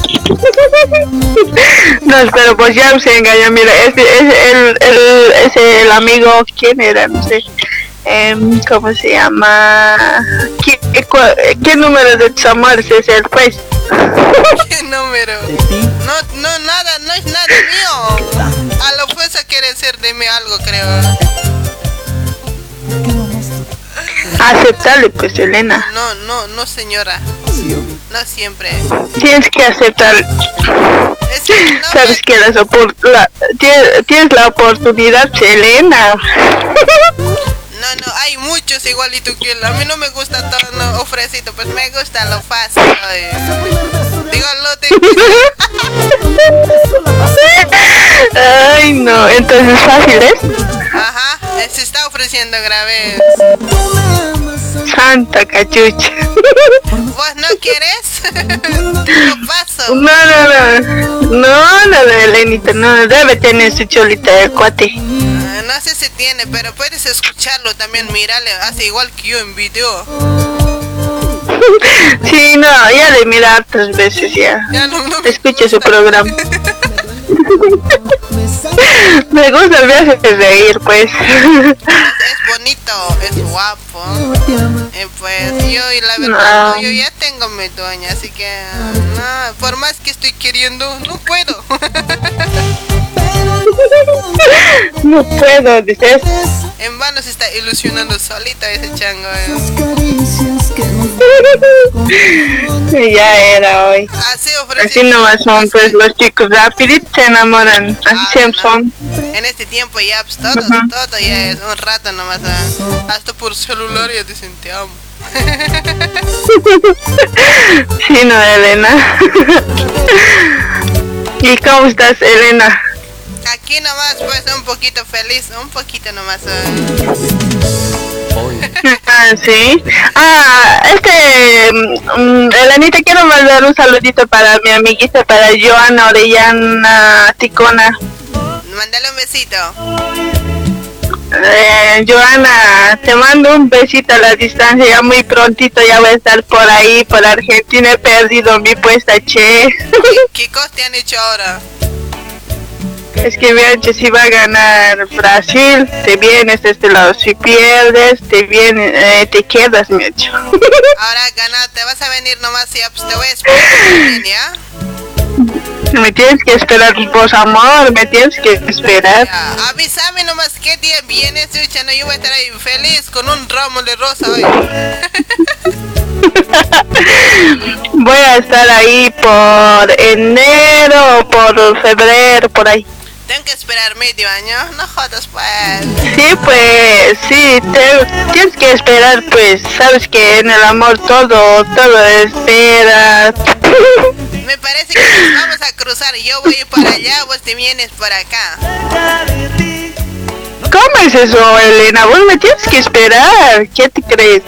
No, pero pues ya se engañó, mira, ese es el, el, ese el amigo, ¿quién era? No sé. Em, ¿Cómo se llama? ¿Qué, cua- qué número de tus amores es el pues? ¿Qué número? No, no, nada, no es nada mío. A la fuerza quiere ser de mí algo, creo. Aceptarle, pues, Elena. No, no, no, señora. No siempre. Tienes que aceptar. Sabes que las opor- la- tienes, tienes la oportunidad, Elena. No, no, hay muchos igualito que él. A mí no me gusta todo lo ofrecido, pues me gusta lo fácil. Digo, lo de... Ay, no, entonces fácil, ¿es? Ajá, eh, se está ofreciendo grave. Santa cachucha. ¿Vos no quieres? Lo paso. No, no, no. No, no, Elenita, no. Debe tener su cholita de cuate. Ah, No sé si tiene, pero puedes escucharlo también, mírale, hace igual que yo en video. Sí, no, ya le mira hartas veces ya. Ya no, no Escuche su programa. Me gusta el viaje de reír, pues. Es bonito, es guapo. Eh, pues yo y la verdad, No. yo ya tengo mi dueña, así que no, por más que estoy queriendo, no puedo. No puedo, dices. En vano se está ilusionando solito ese chango. eh. Ya era hoy. Así. Así nomás son, pues los chicos rapidito se enamoran. Así siempre son. En este tiempo ya, pues todo, todo ya es un rato nomás. ah. Hasta por celular ya te amo. Sí, no, Elena. ¿Y cómo estás, Elena? Aquí nomás, pues, un poquito feliz, un poquito nomás. ah, sí. Ah, este, um, Elenita, quiero mandar un saludito para mi amiguita, para Joana Orellana Ticona. Mándale un besito. Eh, Joana, te mando un besito a la distancia, ya muy prontito ya voy a estar por ahí, por Argentina, he perdido mi puesta, che. ¿Qué, cosas te han hecho ahora? Es que que si va a ganar Brasil, te vienes de este lado, si pierdes, te vienes, eh, te quedas, mi hecho. Ahora gana, te vas a venir nomás y pues te voy a esperar, ¿ya? Me tienes que esperar, vos amor, me tienes que esperar. Ya, avísame nomás qué día vienes, no, yo voy a estar ahí feliz con un ramo de rosa hoy. voy a estar ahí por enero o por febrero, por ahí. Tengo que esperar medio año, no jodas pues. Sí, pues, sí, tienes que esperar pues, sabes que en el amor todo, todo espera. Me parece que nos vamos a cruzar, yo voy para allá, vos te vienes para acá. ¿Cómo es eso, Elena? Vos me tienes que esperar, ¿qué te crees?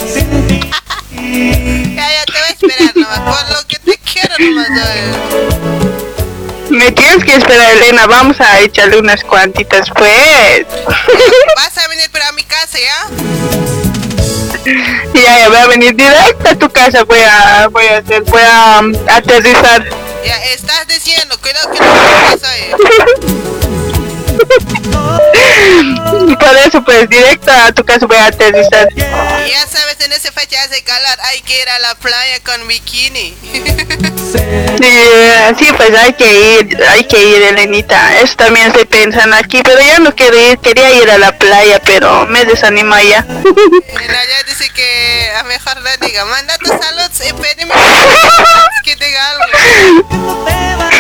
ya, ya te voy a esperar nomás, por lo que te quiero nomás. Me tienes que esperar, Elena. Vamos a echarle unas cuantitas, pues. ¿Vas a venir para mi casa, ya? Ya, ya voy a venir directo a tu casa. Voy a, voy a hacer, voy a um, aterrizar. Ya, estás diciendo, cuidado que no me ahí. Por eso, pues, directo a tu casa voy a aterrizar. Ya sabes, en esa fecha hace calor, hay que ir a la playa con bikini. sí, pues hay que ir, hay que ir, Elenita. Eso también estoy pensando aquí, pero ya no quiero ir, quería ir a la playa, pero me desanima ya. ya dice que a mejor le diga, manda tu salud y pedime que diga algo.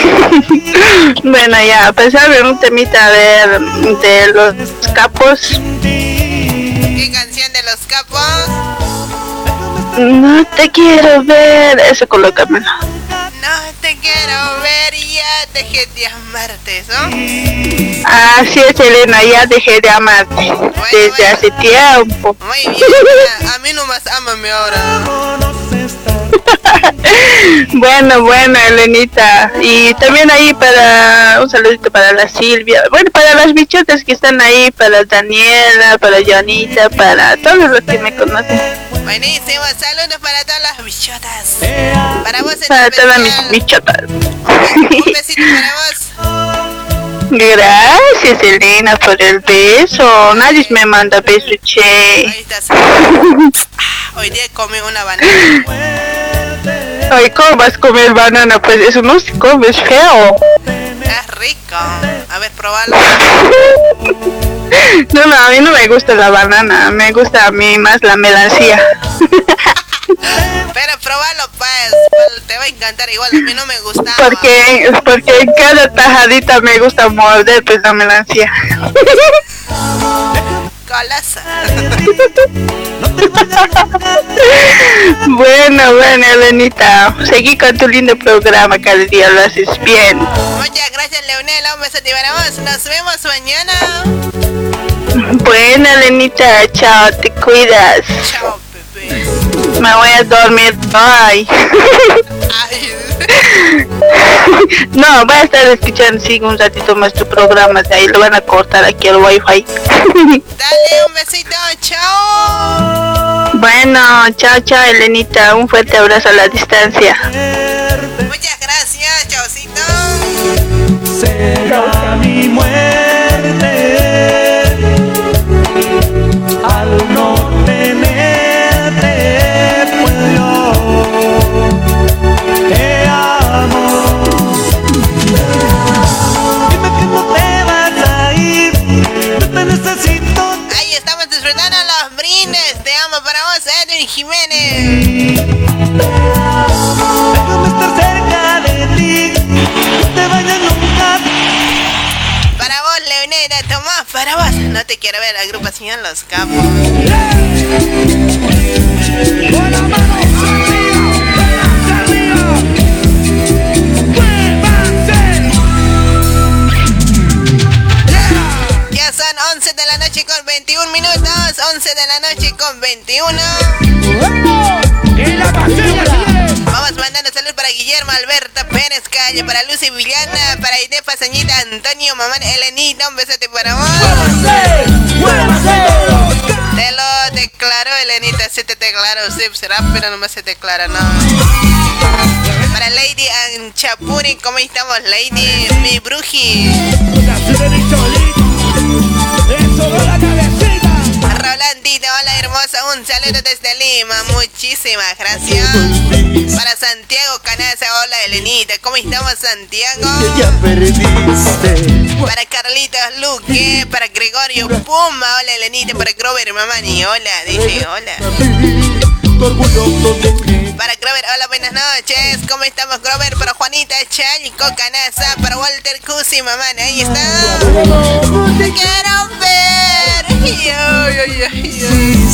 bueno, ya, pues a ver un temita de, de los capos. ¿Qué canción de los capos? No te quiero ver, eso colócamelo. No te quiero ver y ya dejé de amarte, ¿no? Así es, Elena, ya dejé de amarte desde hace tiempo. Muy bien, a mí nomás amame ahora. bueno, bueno, Elenita. Y también ahí para un saludito para la Silvia. Bueno, para las bichotas que están ahí, para Daniela, para Jonita, para todos los que me conocen. Buenísimo, saludos para todas las bichotas. Para vos, Para todas mis bichotas. Un besito para vos. Gracias, Elena, por el beso. Nadie me manda beso, che. Ahí estás. Hoy día comí una banana. Ay, ¿cómo vas a comer banana? Pues eso no se come, es feo. Es rico. A ver, probalo. No, no, a mí no me gusta la banana. Me gusta a mí más la melancía. Pero probalo, pues. Te va a encantar. Igual a mí no me gusta. Porque, porque en cada tajadita me gusta morder, pues la melancía. Colaza. bueno, bueno, Elenita. Seguí con tu lindo programa, cada día lo haces bien. Muchas gracias, Leonel. Un beso te. Nos vemos mañana. Bueno, Elenita, chao, te cuidas. Chao, bebé. Me voy a dormir. Ay. no, voy a estar escuchando sí, un ratito más tu programa. De ahí lo van a cortar aquí el wifi. Dale un besito. Chao. Bueno, chao, chao, Elenita. Un fuerte abrazo a la distancia. Muchas gracias, chaucito. Cerca mi muerte disfrutando los brines. Te amo para vos, Edwin Jiménez. déjame estar cerca de ti no te vayas nunca Para vos, Leonera, Tomás, para vos. No te quiero ver, agrupación Los Capos. con la mano arriba 11 de la noche con 21 minutos. 11 de la noche con 21. Vamos mandando saludos para Guillermo Alberto Pérez Calle, para Lucy Villana, para Idefa Sañita, Antonio Mamán, Elenita, un besote para vos. Te lo declaró Elenita, se te declaró, sí, será, pero no se declara, no. Para Lady Anchapuri, ¿cómo estamos, Lady? Mi bruji. Rolandito, hola hermosa, un saludo desde Lima, muchísimas gracias. Para Santiago Canaza, hola Elenita, ¿cómo estamos Santiago? Ya perdiste. Para Carlitos Luque, para Gregorio Puma, hola Elenita, para Grover Mamani, hola, dice hola. Para Grover, hola, buenas noches. ¿Cómo estamos, Grover? Para Juanita Chalco Canaza, para Walter Cusi, mamá, ahí está. Te quiero ver. Ay, ay, ay,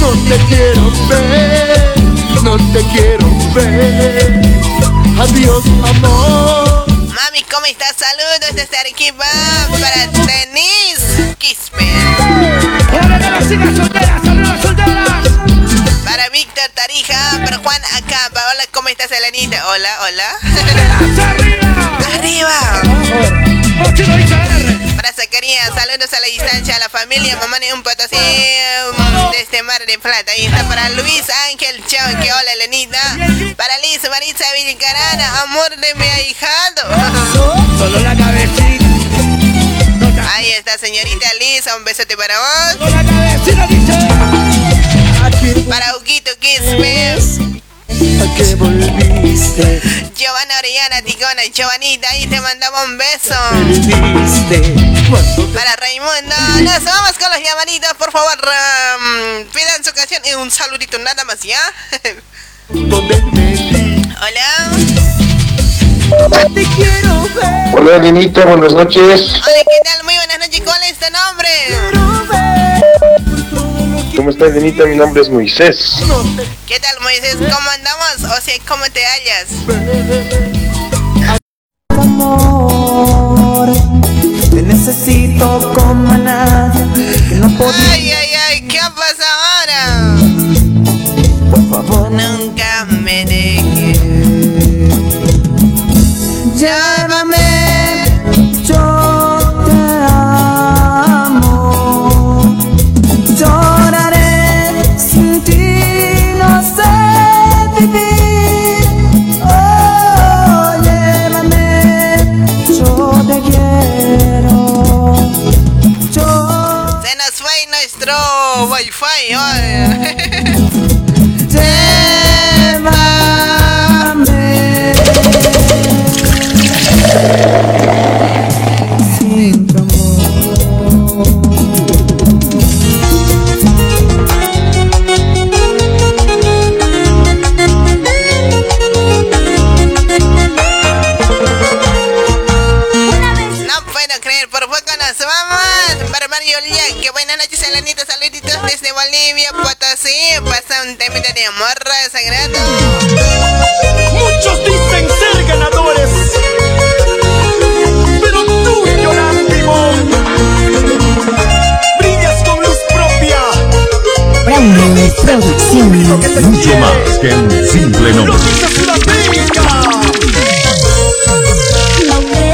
No te quiero ver, no te quiero ver. Adiós, amor. Mami, ¿cómo estás? Saludos desde Arequipa para Denise Quispe. Para Víctor Tarija, para Juan Acapa. Hola, ¿cómo estás, Elenita? Hola, hola. ¡Arriba! Para Zacarías, saludos a la distancia, a la familia, mamá de un potosí desde Mar de Plata. Ahí está para Luis Ángel Chonque, hola Elenita. Para Liz Marisa Vilcarana, amor de mi ahijado. Solo la cabecita. Ahí está, señorita Lisa, un besote para vos. Para Huguito Quismes. ¿A qué volviste? Giovanna Orellana, Ticona y Giovanita, ahí te mandamos un beso. Para Raimundo, nos vamos con los llamaditos, por favor. um, pidan su canción y un saludito nada más, ¿ya? Hola. Te quiero ver. Hola, Elenita, buenas noches. Hola, ¿qué tal? Muy buenas noches. ¿Cuál es tu nombre? ¿Cómo estás, Elenita? Mi nombre es Moisés. ¿Qué tal, Moisés? ¿Cómo andamos? O sea, ¿cómo te hallas? Amor, te necesito como nadie. Que no podía, Ay, ay, ay, ¿qué wifi. ay. Mario que buenas noches, Elenita. Saluditos desde Bolivia, Potosí. Pasa un temita de amor sagrado. Muchos dicen ser ganadores, pero tú, Yolanda Limón, brillas con luz propia. Brownie Producción. Mucho más que un simple nombre. Una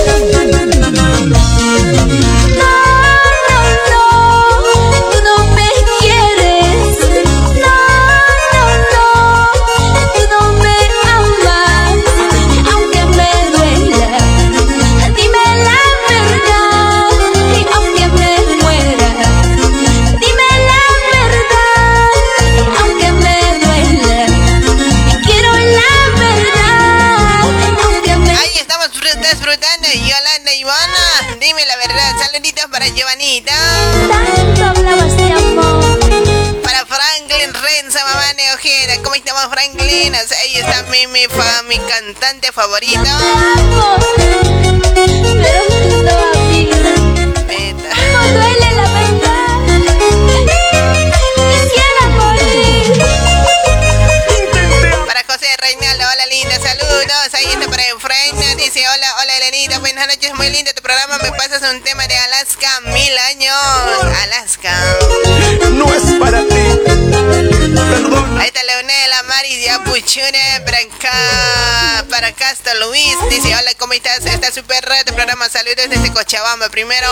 Primero.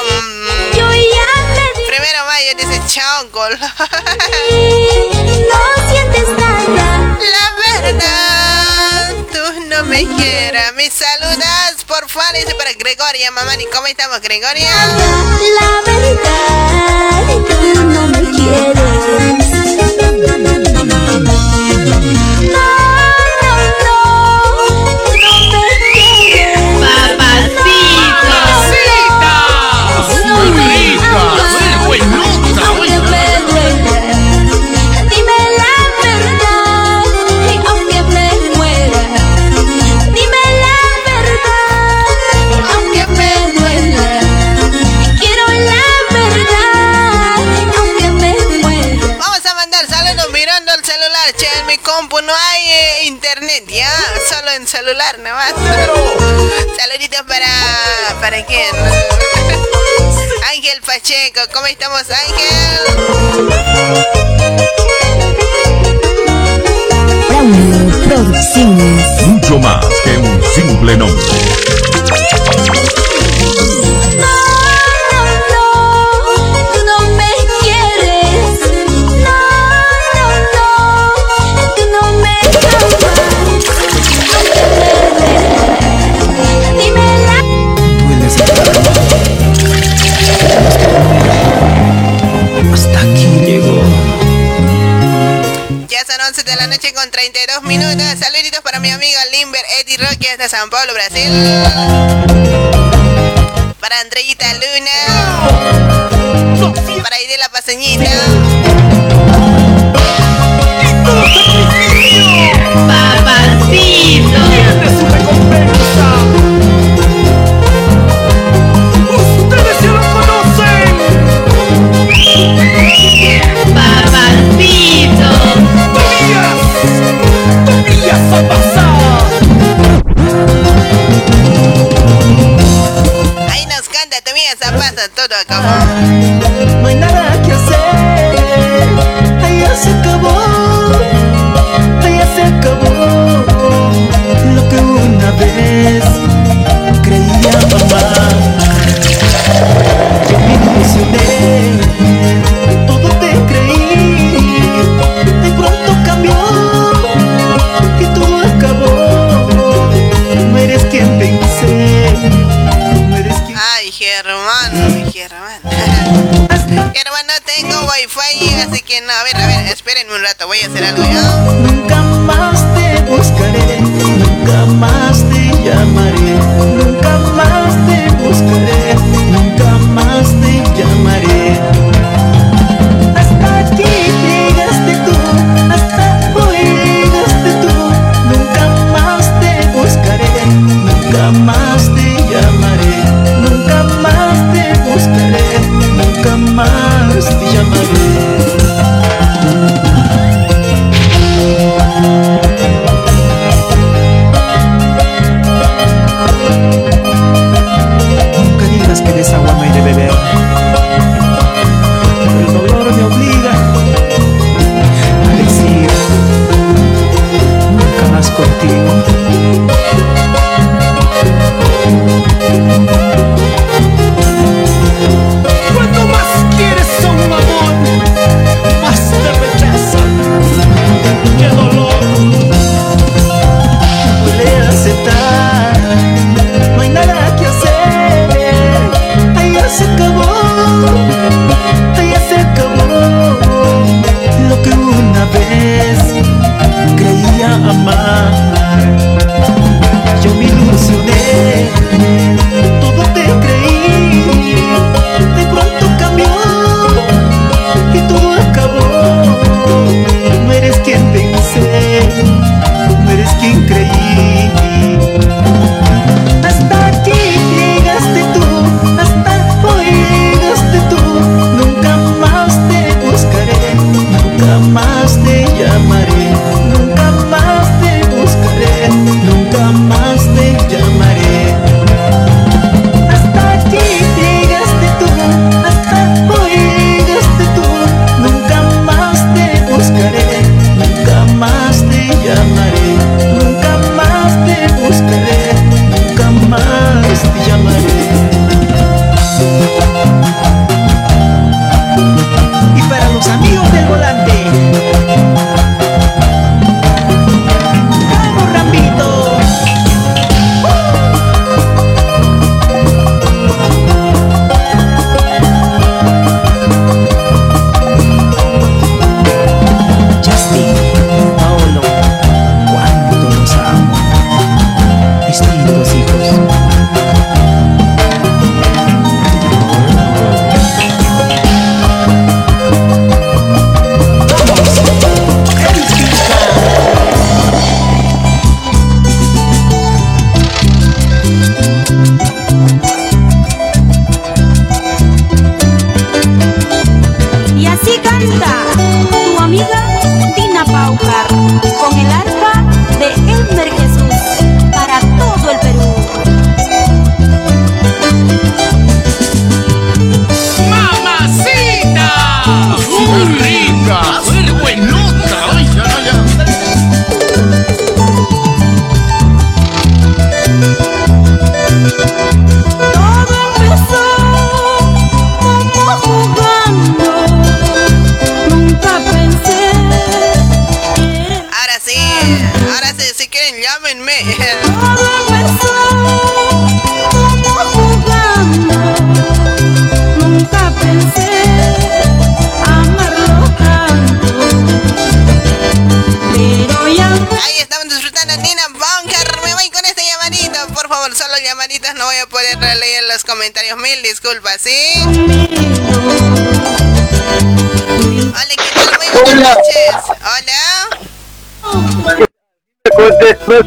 Yo ya primero mayo dice chao, no sientes. La verdad, tú no me quieras. Mis saludas, por favor, dice para Gregoria, mamá. ¿Y cómo estamos, Gregoria? La verdad. celular nomás. Saluditos para. ¿Para quién? Ángel Pacheco, ¿cómo estamos, Ángel? Producciones. Mucho más que un simple nombre. 32 minutos. Saluditos para mi amigo Limber Eddie Roque hasta San Pablo, Brasil. Para Andreita Luna. Para Idela Paseñita. Papacito.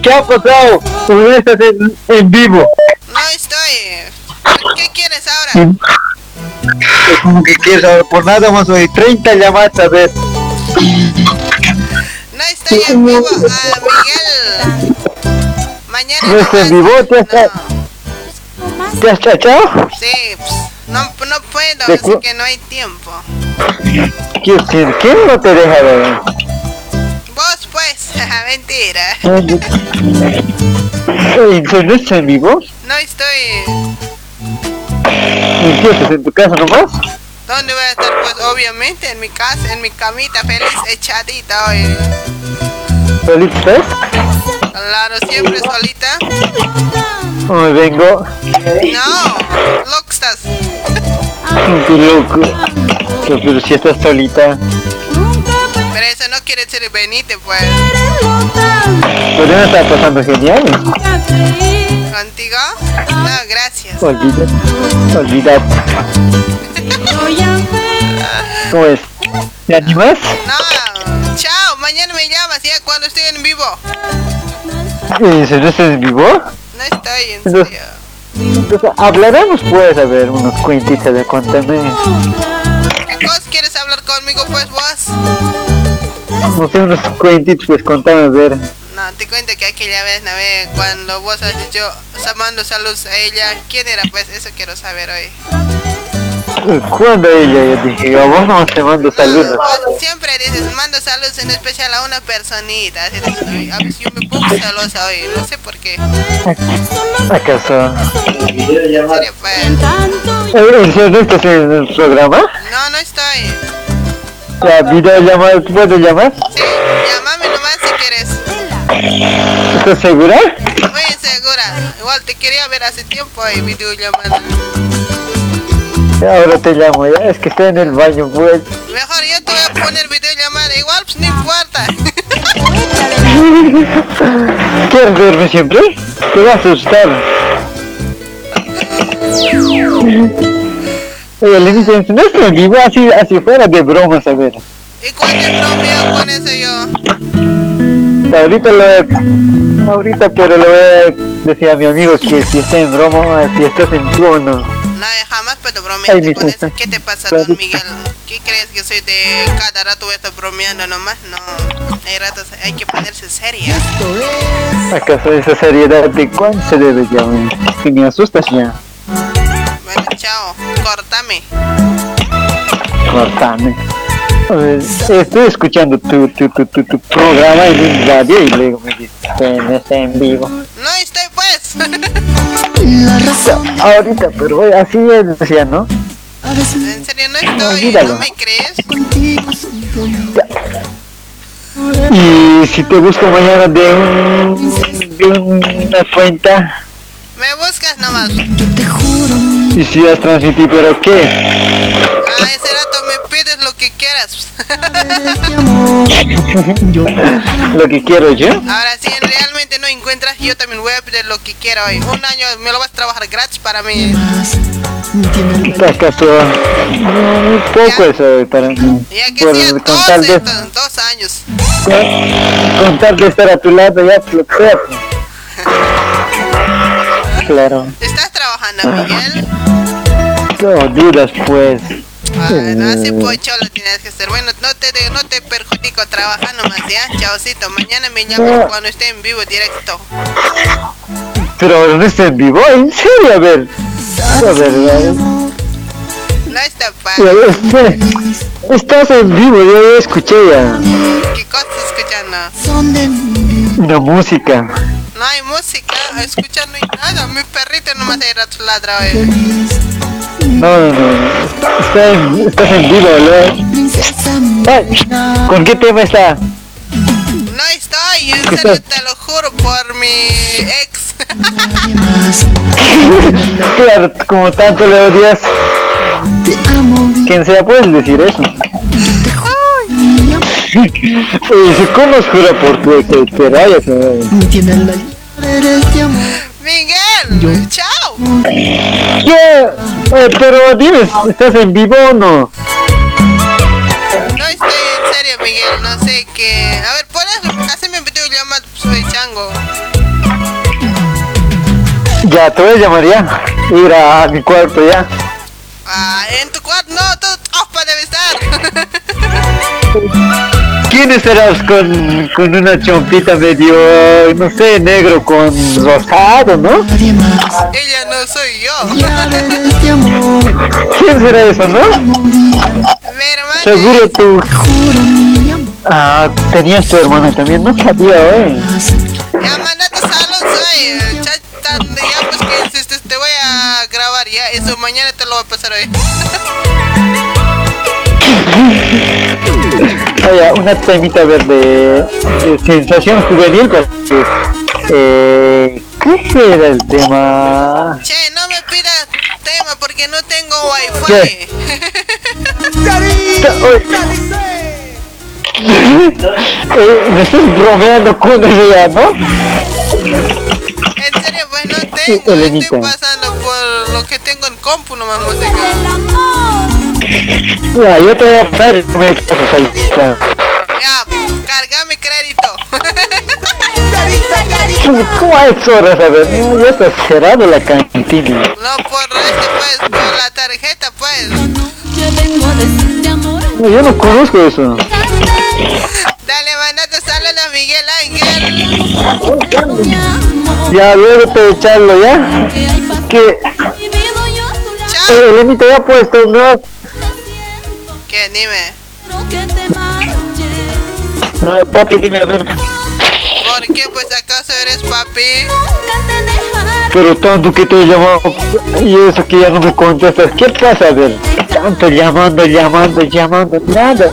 ¿Qué ha pasado? ¿Por qué estás en, en vivo? No estoy. ¿Qué quieres ahora? Es como que quieres saber por nada más hoy 30 llamadas a ver. No estoy en vivo, ah, Miguel. Mañana ¿No estás en vivo? ¿Te has, ¿te has chachado? Sí, pues, no, no puedo, ¿De así cu- que no hay tiempo. ¿Quién, quién, quién no te deja ver? Mentira. ¿No estás en vivo? No estoy. ¿En qué estás en tu casa nomás? ¿Dónde voy a estar? Pues, obviamente, en mi casa, en mi camita, feliz, echadita hoy. ¿Feliz estás? Claro, siempre solita. Hoy vengo. No, loco estás. Qué loco. Pero si estás solita. Pero eso no quiere decir venite, pues. ¿Pero no está pasando genial? ¿Contigo? No, gracias. Olvida. Olvida. ¿Cómo es? ¿Te animas? No, chao, mañana me llamas ya cuando estoy en vivo. ¿Y si no estás en vivo? No estoy en Entonces, entonces hablaremos pues, a ver, unos cuentitas de cuéntame. ¿Qué cosa quieres hablar conmigo, pues, vos? No sé, unos cuentitos, pues contame, a ver. No, te cuento que aquella vez, ¿no ve? Cuando vos has dicho, mando saludos a ella, ¿quién era? Pues eso quiero saber hoy. ¿Cuándo ella? Yo dije, a vos no te mando saludos. Vos siempre dices, mando saludos en especial a una personita. Así "Ay, a ver si yo me pongo celosa hoy, no sé por qué. ¿Acaso? Pues. ¿En serio no estás en el programa? No, no estoy. ¿La videollamada puedo llamar? Sí, llámame nomás si quieres. ¿Estás segura? Muy segura. Igual te quería ver hace tiempo y videollamada. Ahora te llamo, ya es que estoy en el baño, pues. Mejor yo te voy a poner videollamada. Igual, pues no importa. ¿Quieres verme siempre? Te vas a asustar. Oye, le dicen, no en vivo, así, así fuera de bromas, a ver. ¿Y cuándo bromeo con eso yo? Ahorita lo ahorita pero le voy a decir a mi amigo que si está en broma, si estás en vivo o no. No, jamás puedo bromear Ay, mi con eso. ¿Qué te pasa, don Miguel? ¿Qué crees que soy de cada rato voy a estar bromeando nomás? No, hay ratos, hay que ponerse seria. ¿Acaso esa seriedad de cuánto se debe ya? man? Que me asustas ya. Bueno, chao, cortame. Cortame. Estoy escuchando tu, tu, tu, tu, tu programa en un radio y luego me no está en vivo. No estoy pues. Ahorita, pero oye, así es, decía, ¿no? En serio, no estoy. Olvídalo. ¿No me crees? Y si te busco mañana de, un, de una cuenta Me buscas nomás. y si has transmitido, pero ¿qué? Ah, ese rato me pides lo que quieras. Lo que quiero yo. Ahora, si realmente no encuentras, yo también voy a pedir lo que quiero hoy. Un año me lo vas a trabajar gratis para mí. ¿Acaso? No, muy poco eso para mí. Ya que Por sea con dos, tal de, dos años. con tal de estar a tu lado ya lo sea. Claro. ¿Estás trabajando, Miguel? No dudas pues. Bueno, así Eh, pocho lo tienes que hacer. Bueno, no te, no te perjudico, trabaja nomás, ¿ya? Chaucito, mañana me llamas No. cuando esté en vivo directo. Pero no está en vivo, en serio, a ver. A ver, a ver. No está padre. Estás en vivo, yo ya escuché ya. ¿Qué cosa estás escuchando? Una música. No hay música, escucha no hay nada. Mi perrito nomás hay rato ladra hoy. No, no, no. Está en, estás en vivo, ¿no? ¿Con qué tema está? No estoy, en ¿Qué serio te lo juro mi ex. claro, como tanto le odias. Quien sea, puedes decir eso. Oye, si cómo jura por tu ex, te. Miguel, chao. ¿Qué? Eh, pero dime, ¿estás en vivo o no? No estoy en serio, Miguel. No sé qué. A ver, ¿puedes hacerme un videollamada? Soy chango. Ya, te voy a llamar ya. Ir a mi cuarto ya. Ah, en tu cuarto. ¿Quién estarás con, con una chompita medio, no sé, negro con rosado, no? Ella no soy yo. ¿Quién será eso, no? Seguro tú. Ah, tenías tu hermana también, no sabía, eh. Ya, mandate saludos, eh, Ya, pues que insistes, te voy a grabar ya. Eso mañana te lo voy a pasar hoy. Oye, una temita verde, de sensación juvenil, porque, eh, ¿qué era el tema? Che, no me pidas tema porque no tengo wifi. ¿Qué? Eh, me estás bromeando con ella, ¿no? En serio, pues no tengo. Estoy pasando por lo que tengo en compu nomás música. Ya, yo te voy a pasas ahí. Ya. Ya, carga mi crédito. ¿Cómo hay horas? A ver, ya está cerrado la cantina. No, por este, pues, por la tarjeta, pues. No, yo no conozco eso. Dale, mandate saludos a Miguel Ángel. Ya, luego te echarlo, ¿ya? Que... Eh, Elenita ya ha puesto, ¿no? ¿Qué? Dime. No, papi, dime a ver. ¿Por qué? Pues, ¿acaso eres papi? Pero tanto que te he llamado y eso que ya no me contestas. ¿Qué pasa, a ver? Tanto llamando, llamando, llamando, nada.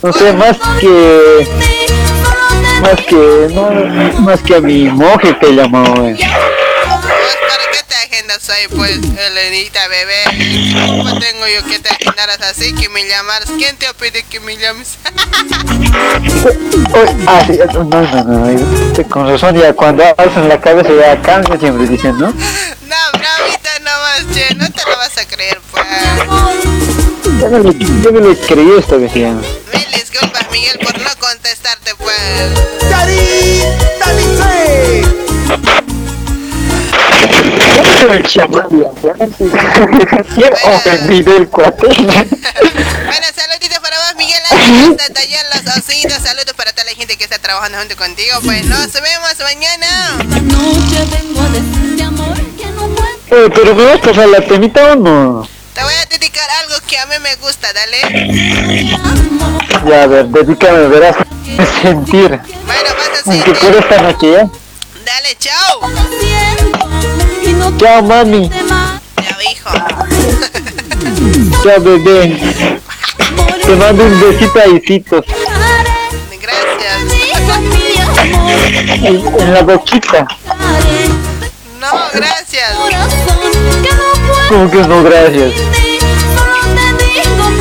No sé, más que... Más que... No, más que a mi mujer te he llamado, eh. Pues, ¿para qué te agendas ahí, pues, Elenita, bebé? ¿Cómo tengo yo que te agendaras así, que me llamaras? ¿Quién te pide que me llames? Ah, sí, no, no, no, con razón ya cuando hablas en la cabeza ya cansa siempre dicen, ¿no? No, bravita nomás, che, no te lo vas a creer, pues. Ya me lo, ya me lo creí esta vez ya. Mil disculpas, Miguel, por no contestarte, pues. ¿Quién ofendido el cuate? Bueno, saluditos para vos, Miguel Ángel, hasta tallar los ositos. Saludos para toda la gente que está trabajando junto contigo. Pues nos vemos mañana. Eh, pero me vas a pasar la temita o no? Te voy a dedicar algo que a mí me gusta, dale. Ya, a ver, dedícame, verás sentir. Bueno, vas a Aunque por esta noche ya. Dale, chao. Chao, mami. Ya, hijo. Chao, bebé. Te mando un besito a Isitos. En, en la boquita. No, gracias. Como que no, gracias.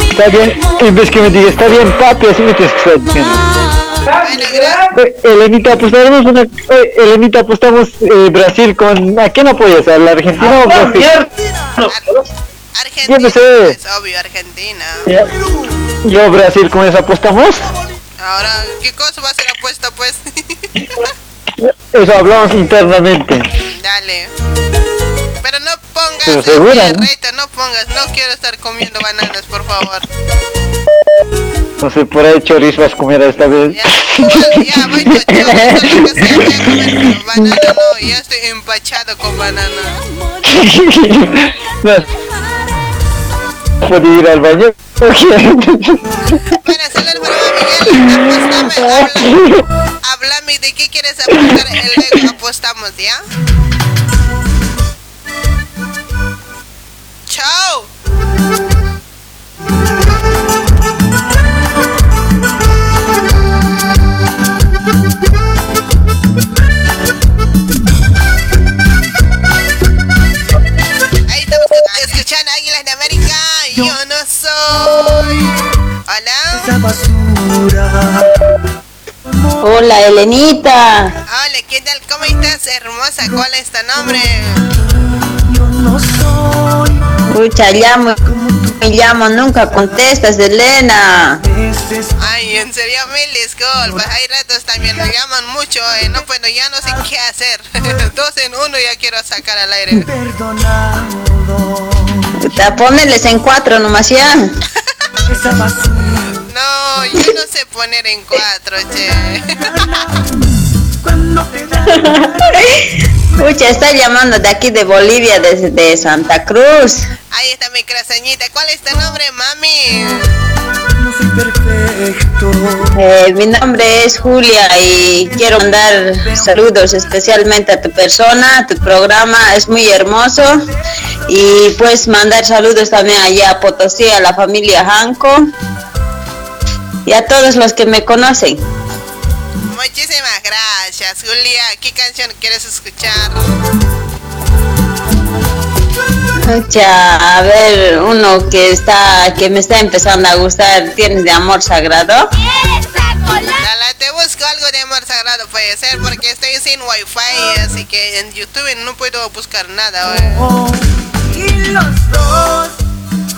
Está bien, en vez que me diga, está bien, papi, así me tienes que estar diciendo. Eh, Elenita, apostaremos una. eh, Elenita, apostamos eh, Brasil con. ¿A quién apoyas? ¿A la Argentina o Brasil? Sé. Es obvio, Argentina. Yo, Brasil, ¿con eso apostamos? Ahora, ¿qué cosa va a ser apuesta, pues? Eso hablamos internamente. Dale. Pero no pongas Pero segura, ¿no? pongas, no quiero estar comiendo bananas, por favor. No sé, por ahí chorizo vas a comer esta vez. Ya, sea, voy a comer banana, no, ya estoy empachado con banana. No. ¿Puedo ir al baño? Para Miguel, apostame, háblame de qué quieres apostar, el luego apostamos, ¿ya? yo, no soy. Hola. Hola, Elenita. Hola, ¿qué tal? ¿Cómo estás, hermosa? ¿Cuál es tu nombre? Escucha, llamo y llamo, nunca contestas, Elena. Ay, en serio, mil disculpas. Hay ratos también me llaman mucho, eh. no puedo, ya no sé qué hacer. Dos en uno ya quiero sacar al aire. Puta, Poneles en cuatro nomás ya. No, yo no sé poner en cuatro, che. Escucha, está llamando de aquí de Bolivia, desde Santa Cruz. Ahí está mi craseñita. ¿Cuál es tu nombre, mami? Eh, mi nombre es Julia y quiero mandar saludos especialmente a tu persona, a tu programa es muy hermoso y pues mandar saludos también allá a Potosí, a la familia Janco y a todos los que me conocen. Muchísimas gracias, Julia. ¿Qué canción quieres escuchar? Escucha, a ver, uno que está, que me está empezando a gustar, ¿tienes de amor sagrado? Dale, te busco algo de amor sagrado, puede ser, porque estoy sin wifi, así que en YouTube no puedo buscar nada. oye.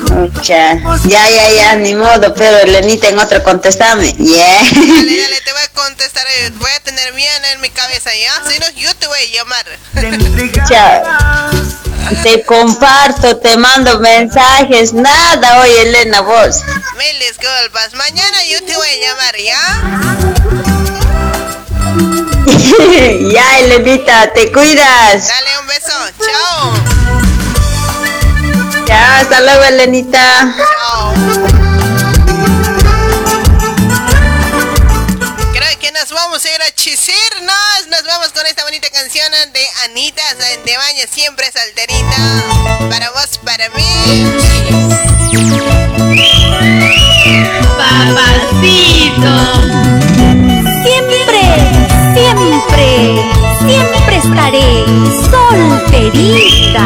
Escucha, ya, ya, ya, ni modo, pero Elenita en otro contestame. Yeah. Dale, dale, te voy a contestar, eh, voy a tener bien en mi cabeza, ¿ya? Si no, yo te voy a llamar. Te comparto, te mando mensajes, nada, oye Elena, vos. Mil disculpas, mañana yo te voy a llamar, ¿ya? ya, Elenita, te cuidas. Dale un beso, chao. Ya, hasta luego, Elenita. Creo que nos vamos a ir a chisirnos. Nos vamos con esta bonita canción de Anita de Baño, siempre salterita. Para vos, para mí. Papacito. Siempre, siempre, siempre estaré solterita.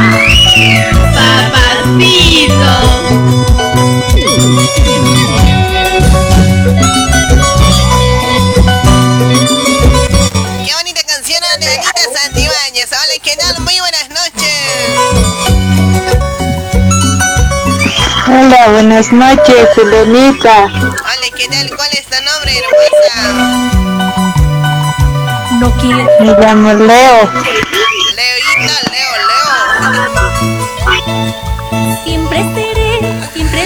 Qué bonita canción de Anita Santibáñez. Hola, ¿qué tal? Muy buenas noches. Hola, buenas noches, Elenita. Hola, ¿qué tal? ¿Cuál es tu nombre, hermosa? No quiero. Me llamo Leo. Leoita, Leo, Leo. Siempre seré, siempre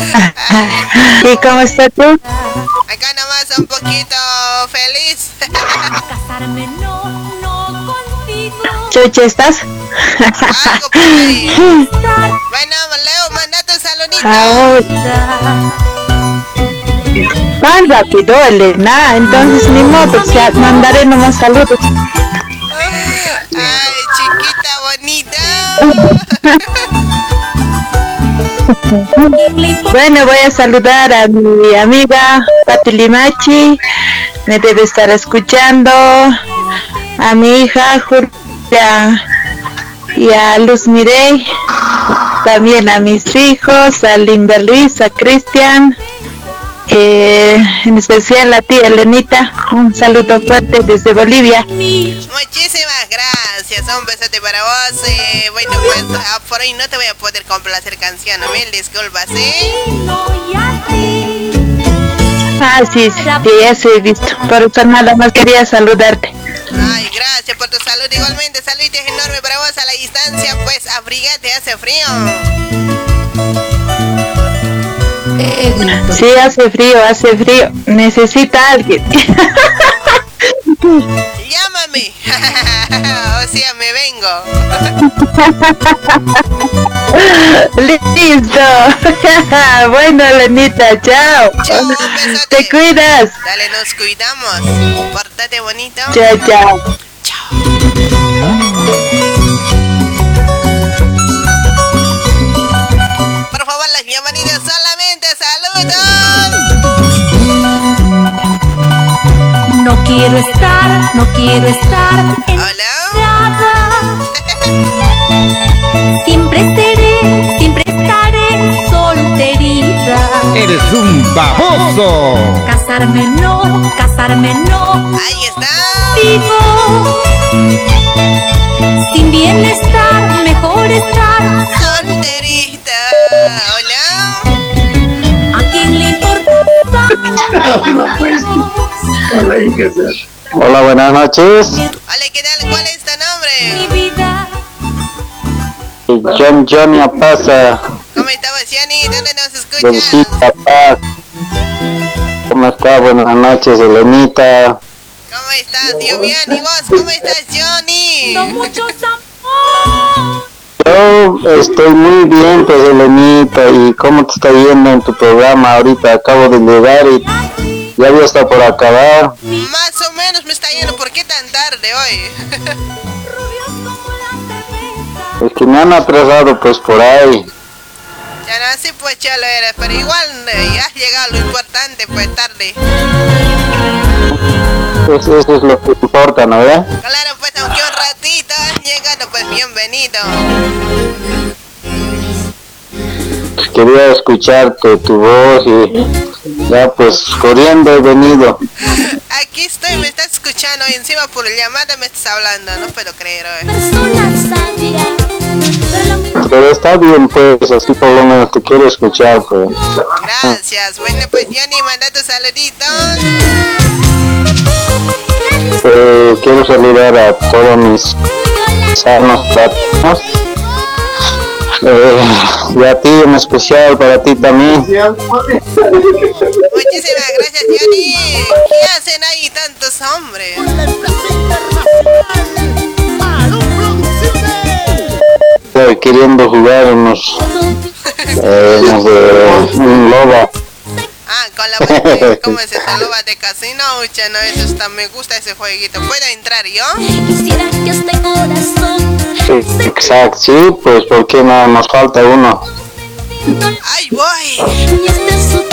¿Y cómo estás tú? Acá nomás un poquito feliz. Casarme no, no contigo. Chucha, ¿estás? Algo por ahí. Bueno, Leo, manda tu saludito. Ah, Tan rápido, Elena. Entonces, ni modo, o sea, mandaré nomás saludos. Ay, chiquita bonita. Bueno, voy a saludar a mi amiga Pati Limachi, me debe estar escuchando, a mi hija Julia y a Luz Mirey, también a mis hijos, a Linda Luis, a Cristian, eh, en especial a ti Elenita, un saludo fuerte desde Bolivia. Muchísimas gracias, un besote para vos. eh, bueno, pues ah, por hoy no te voy a poder complacer canción, mil disculpas, ¿sí? Ah, sí, sí, ya se he visto, por eso nada más quería saludarte. Ay, gracias por tu salud. Igualmente, saludos enorme para vos a la distancia. Pues abrígate, hace frío. Sí, hace frío, hace frío, necesita alguien. Llámame. o sea, me vengo. Listo. bueno, Lenita, chao. Te cuidas. Dale, nos cuidamos. Pórtate bonito. Chao, chao. Por No quiero estar, no quiero estar encerrada. Siempre seré, siempre estaré solterita. Eres un baboso. Casarme no, casarme no. Ahí está. Vivo. Sin bienestar, mejor estar. Solterita. Hola. Hola, buenas noches. Hola, ¿qué tal? ¿Cuál es tu nombre? Mi vida. John Johnny Apasa, ¿Cómo estamos, Johnny? ¿Dónde nos escuchas? Paz. ¿Cómo está? Buenas noches, Elenita. ¿Cómo estás? Yo bien. ¿Y vos? ¿Cómo estás, Johnny? Muchos amor. Yo estoy muy bien, pues, Elenita. ¿Y cómo te está yendo en tu programa? Ahorita acabo de llegar y ya había estado por acabar. Más o menos me está yendo. ¿Por qué tan tarde hoy? Es que me han atrasado, pues, por ahí. Ya no, así pues chalo eres. Pero igual eh, ya has llegado lo importante, pues tarde. Eso, eso es lo que importa, ¿no? ¿verdad? Claro, pues aunque un ratito has llegado, pues bienvenido. Quería escucharte tu voz y ya, pues, corriendo he venido. Aquí estoy, me estás escuchando y encima por llamada me estás hablando. No puedo creer hoy. Pero está bien, pues, así por lo menos te quiero escuchar, pues. Gracias. Bueno, pues Johnny, manda tus saluditos. Eh, quiero saludar a todos mis sanos latinos. Eh, y a ti en especial, para ti también. Muchísimas gracias, Johnny. ¿Qué hacen ahí tantos hombres? Estoy queriendo jugar unos, eh, unos de un loba. Ah, con la parte, ¿cómo es esta loba de casino? Ucha, no, eso está, me gusta ese jueguito. ¿Puedo entrar yo? Quisiera que corazón Sí, exacto, sí, pues porque no nos falta uno. ¡Ay, voy! este.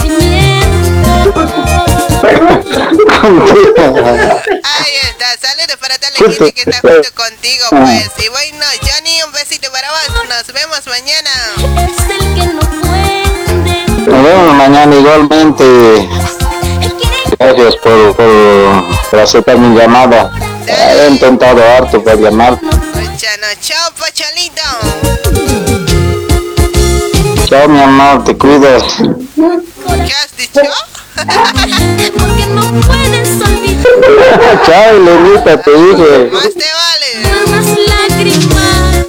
Ahí está, saludos para toda la gente que está junto contigo, pues. Y bueno, Johnny, un besito para vos. Nos vemos mañana. Nos vemos mañana igualmente. Gracias por, por, por aceptar mi llamada. He intentado harto por llamar. Chao, Pacholito. Chao, mi amor, te cuidas. ¿Qué has dicho? Porque no puedes olvidar Chao, Lenita, te dije. Más te vale. las lágrimas.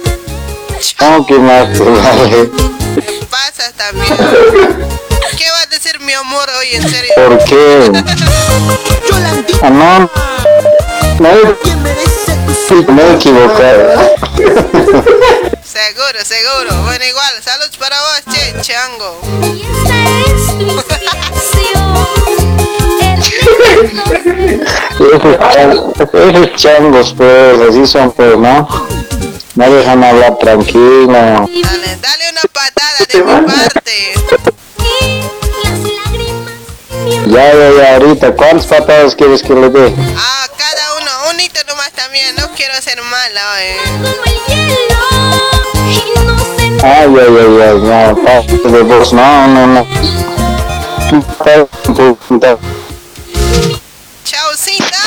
¿Cómo que más te vale? Pasas también. ¿Qué va a decir mi amor hoy, en serio? ¿Por qué? Ah, no. No, me he equivocado. Seguro, seguro. Bueno, igual, saludos para vos, che, chango. Esos changos, pues, así son, pues, ¿no? No dejan hablar tranquilo. Dale, dale una patada de mi parte. Ya, ya, ya, ahorita, ¿cuántas patadas quieres que le dé? Ah, cada uno, un hito nomás también. No quiero ser mala, hoy. Ay, ay, ay, ay, no, paso de voz, no, no, no. Chaucito.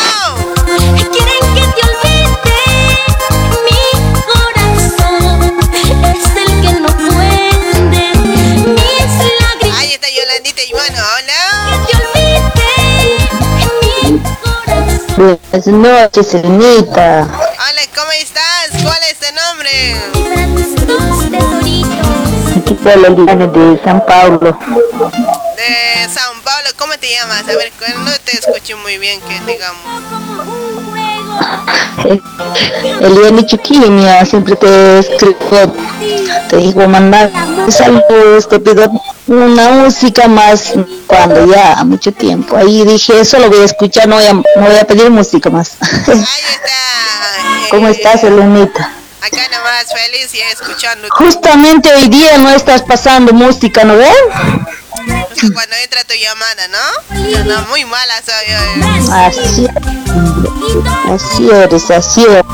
Buenas noches, Elenita. Hola, ¿cómo estás? ¿Cuál es tu nombre? Aquí de San Paulo. De San Pablo, ¿cómo te llamas? A ver, no te escucho muy bien, que digamos. Eliane Chiquiña, siempre te escribo, te digo mandar saludos, te pido una música más cuando ya mucho tiempo. Ahí dije, eso lo voy a escuchar, no voy a, no voy a pedir música más. ¿Cómo estás, Elenita? Acá nomás feliz y escuchando. Justamente hoy día no estás pasando música, ¿no ves? Cuando entra tu llamada, ¿no? No, muy mala soy hoy. Así, así eres, así eres.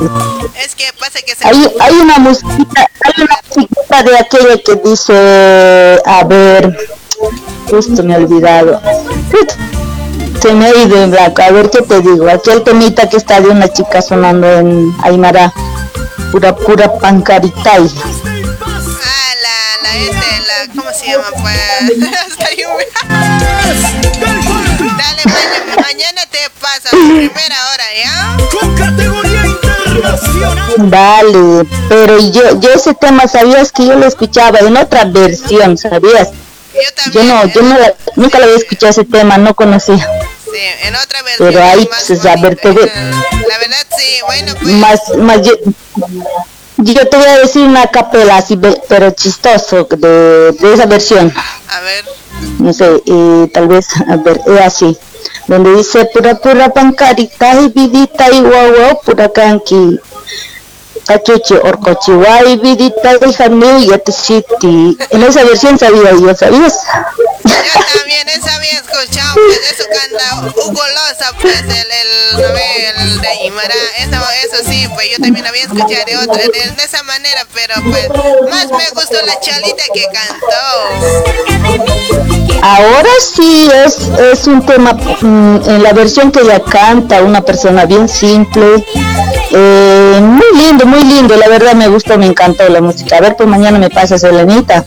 Es que pasa que se... Hay, hay una musiquita, hay una musiquita de aquella que dice, a ver, justo me he olvidado. Se me ha ido en blanco. A ver qué te digo. Aquel temita que está de una chica sonando en Aymara. Pura, pura pancaritay. La, este, la, ¿cómo se llama? Pues, hasta Dale, mañana, mañana te pasa a primera hora, ¿ya? Con categoría internacional. Vale, pero yo, yo ese tema, ¿sabías que yo lo escuchaba en otra versión, ¿sabías? Yo no, yo no la- nunca lo había escuchado ese tema, no conocía. Sí, en otra versión. Pero ahí, pues, a ver, te ve- La verdad, sí, bueno, pues. más, más yo, yo te voy a decir una capela así, pero chistoso, de, de esa versión. A ver. no sé, eh, tal vez, a ver, es así, donde dice pura pura pancarita y vidita y guau guau pura canqui. Cachuchi, orcochi, guay, vidita jamiu y city. En esa versión sabía yo, ¿sabías? Yo también esa había escuchado, pues eso canta Hugo Loza, pues el, el, de Aymara, eso, eso sí, pues yo también había escuchado de otra, de, de esa manera, pero pues más me gustó la chalita que cantó. Ahora sí es, es un tema, mm, en la versión que ella canta, una persona bien simple, eh, muy lindo, muy lindo, la verdad me gustó, me encantó la música. A ver, pues mañana me pasas, Elenita.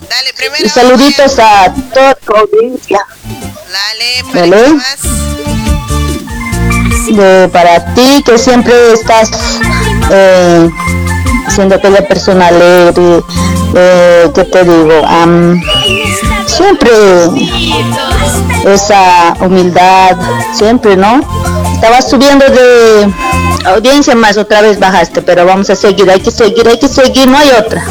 Y saluditos a toda tu audiencia. Dale, ¿Vale? De, para ti que siempre estás eh, siendo aquella persona alegre, eh, ¿qué te digo? Siempre esa humildad, siempre, ¿no? Estabas subiendo de audiencia más, otra vez bajaste, pero vamos a seguir, hay que seguir, hay que seguir, no hay otra.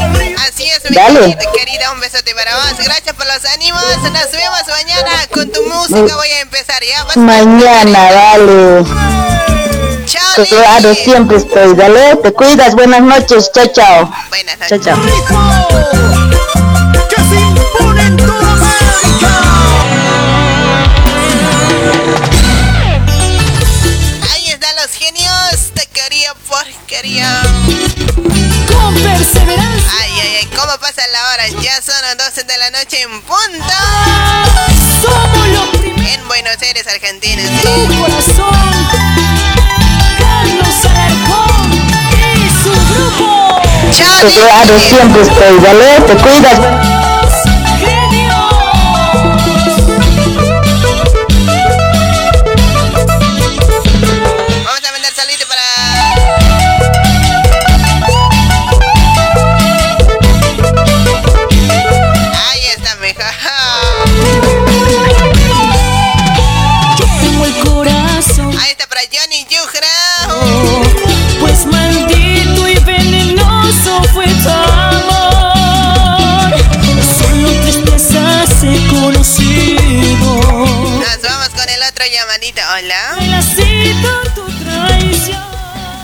Así es, mi Dale. querida, querida, un besote para vos. Gracias por los ánimos. Nos vemos mañana con tu música. Voy a empezar ya. Vas- Mañana, dale. Claro, siempre estoy, dale, te cuidas, buenas noches, chao, chao. Buenas Chao, chao. Porquería. Con perseverancia. Ay, ay, ay. ¿Cómo pasa la hora? Ya son las 12 de la noche en punto. Somos los primeros. En Buenos Aires, Argentina. Tu corazón. Carlos Alarcón y su grupo. Claro, siempre estoy, dale, te cuidas. Vamos con el otro llamadito. Hola. La cita tu traición.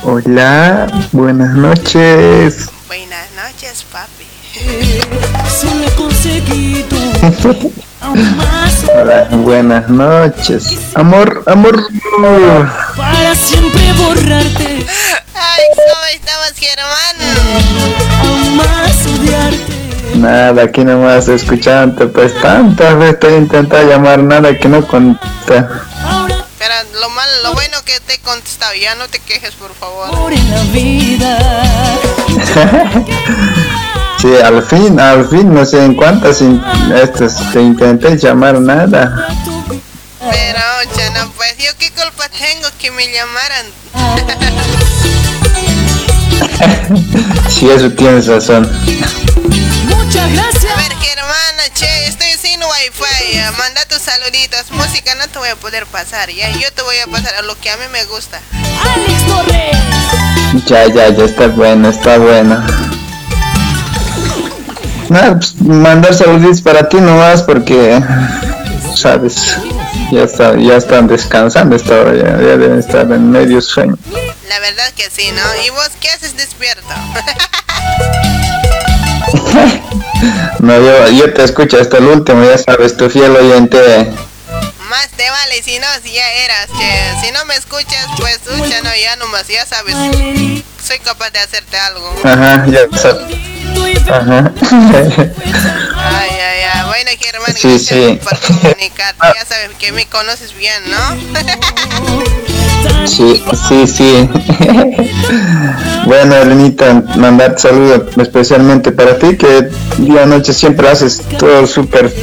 Hola, buenas noches. Buenas noches, papi. Hola, buenas noches. Amor, amor. para siempre borrarte. Ay, ¿cómo estamos, Germán? Aún más odiarte. Nada, aquí nomás escuchándote, pues tantas veces te he intentado llamar, nada que no contesta. Pero lo malo, lo bueno que te he contestado. Ya no te quejes, por favor. Por en la vida. Sí, al fin, al fin, no sé en cuántas in- estos te intenté llamar, nada. Pero, ya no, pues yo qué culpa tengo que me llamaran. Sí, eso tienes razón. Muchas gracias. A ver, Germana, che, estoy sin wifi. Manda tus saluditos. Música no te voy a poder pasar, ya. Yo te voy a pasar a lo que a mí me gusta. Alex Torres. Ya, ya, ya está bueno, está bueno. Nada, pues, mandar saluditos para ti nomás porque, sabes, ya, está, ya están descansando esta hora, ya, ya deben estar en medio sueño. La verdad que sí, ¿no? ¿Y vos qué haces despierto? No, yo, yo te escucho hasta el último, ya sabes, tu fiel oyente. Más te vale, si no, si ya eras, che. Si no me escuchas, pues, ya no, ya nomás, ya sabes. Soy capaz de hacerte algo. Ajá, ya sabes. Ajá. Ay, ay, ay. Bueno, Germán, Sí, gracias sí. por comunicarte. Ya sabes que me conoces bien, ¿no? Sí, sí, sí. bueno, Elenita, mandar saludos especialmente para ti, que día noche siempre haces todo súper,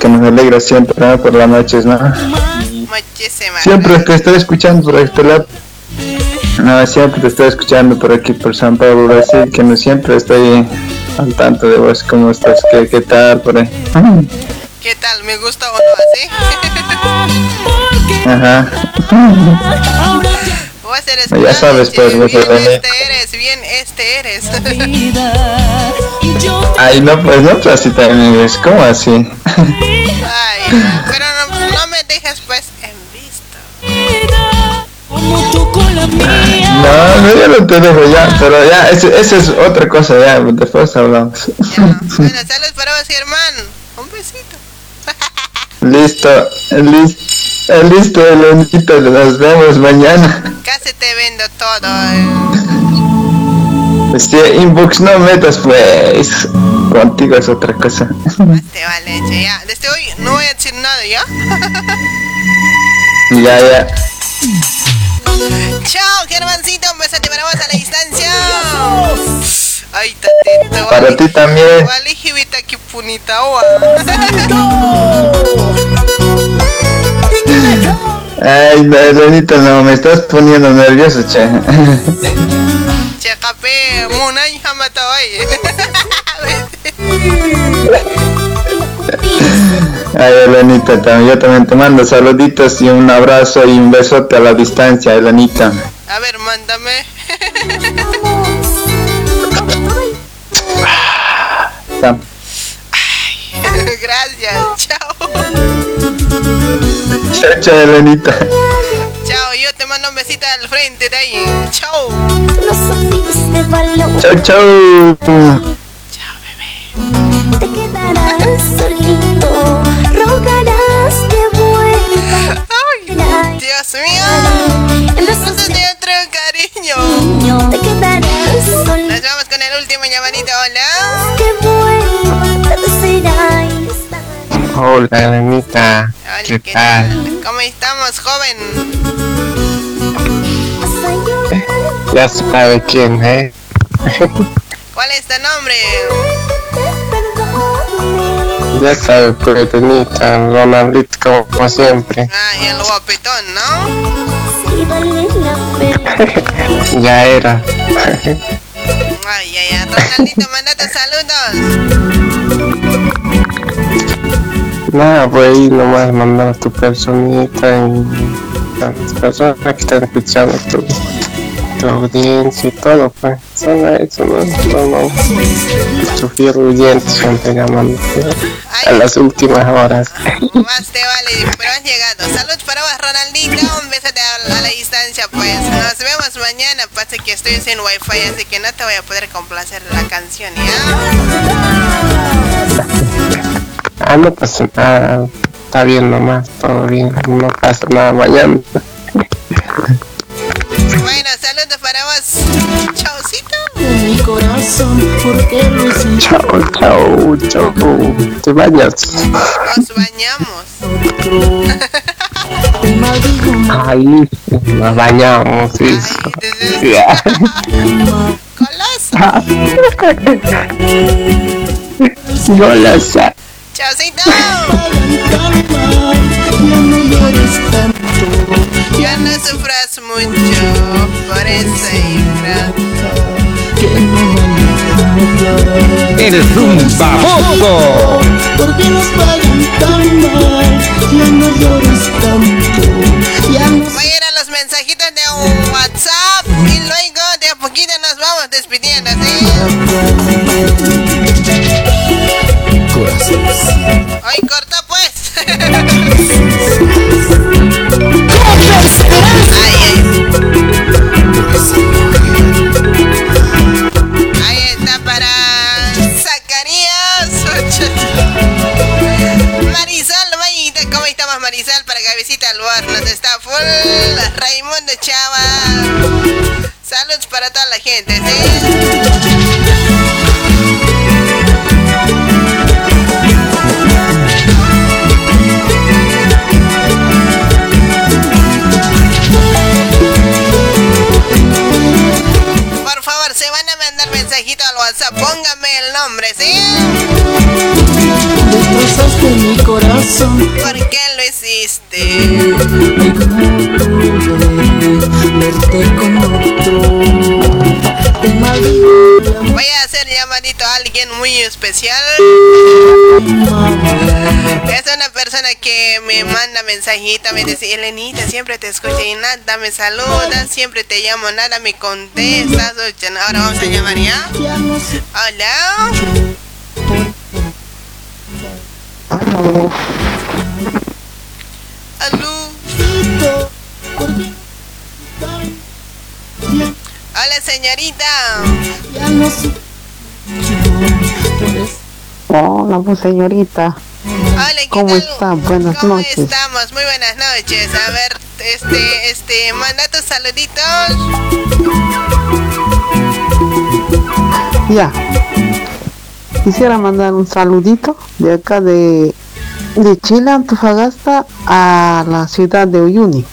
que nos alegra siempre ¿no? por las noches, ¿no? Muchísimas Siempre que estoy escuchando por este lado, no, siempre te estoy escuchando por aquí, por San Pablo, Brasil, que no siempre estoy al tanto de vos, cómo estás, qué, qué tal, por ahí. ¿Qué tal? ¿Me gusta o no así? Ajá. Vos eres Ya sabes, pues, bien este eres, bien este eres. Ay, no, pues no, pues así también es, ¿cómo así? Ay, pero no, no me dejes pues en No, no, yo no te dejo ya, pero ya, ese- esa es otra cosa, ya, después hablamos. Bueno, saludos para vos, Germán. Un besito. listo, listo, listo, Elenita, nos vemos mañana. Casi te vendo todo. eh. Este inbox no metas, pues, contigo es otra cosa. Te vale, che, ya. Desde hoy no voy a decir nada, ¿ya? ya, ya. Chao, Germancito. Un besote para vos a la distancia. Ay, tatito. Para ti también. Vale, jibita, que punita. oa. Ay, no, Elenita, no, me estás poniendo nervioso, che. Che, capé, muna y jamata hoy. Ay, Elenita, también, yo también te mando saluditos y un abrazo y un besote a la distancia, Elenita. A ver, mándame. Gracias. Chao. Chao, chao, Elenita. Chao, yo te mando un besito al frente de ahí. Chao. Chao, chao. Te quedarás solito, rogarás que vuelva. Dios mío. Entonces de otro cariño. Te quedarás solito. Nos vamos con el último llamadito. Hola. Que vuelva, todo será Hola, Elenita. ¿Qué tal? ¿Cómo estamos, joven? Ya sabe quién es. ¿Cuál es tu nombre? Ya sabe, pues, Elenita. Ronaldito, como, como siempre. Ah, el guapetón, ¿no? ya era. Ay, ay, ay. Ronaldito, mandate saludos. Nada, pues ahí nomás mandar tu personita y las personas que están escuchando tu, tu audiencia y todo, pues. Solo eso, ¿no? No, no. Oyente siempre llamando a las últimas horas. Más te vale, pero has llegado. Salud para vos. Un besote a, a la distancia, pues. Nos vemos mañana. Pasa que estoy sin wifi, así que no te voy a poder complacer la canción, ¿ya? Ah, no pasa nada. Está bien nomás, todo bien. No pasa nada mañana. Bueno, saludos para vos. Chaucito. Mi corazón, porque? Chao, chao, chao. Te vayas. Nos bañamos. Ahí nos bañamos, sí. Ya. Golosa. Chaucito. Ya no sufras mucho por ese ingrato. Eres un baboso. ¿Por qué nos pagan tan mal? Ya no llores tanto. Ya no especial. Es una persona que me manda mensajita, me dice, Elenita, siempre te escucho y nada me saluda, siempre te llamo, nada me contestas. Ahora vamos a llamar ya. Hola. Hola, señorita. Hola, ¿qué ¿Cómo tal? está? Buenas ¿Cómo noches. estamos? Muy buenas noches. A ver, este, este, manda tus saluditos. Ya. Quisiera mandar un saludito de acá de, de Chile, Antofagasta, a la ciudad de Uyuni.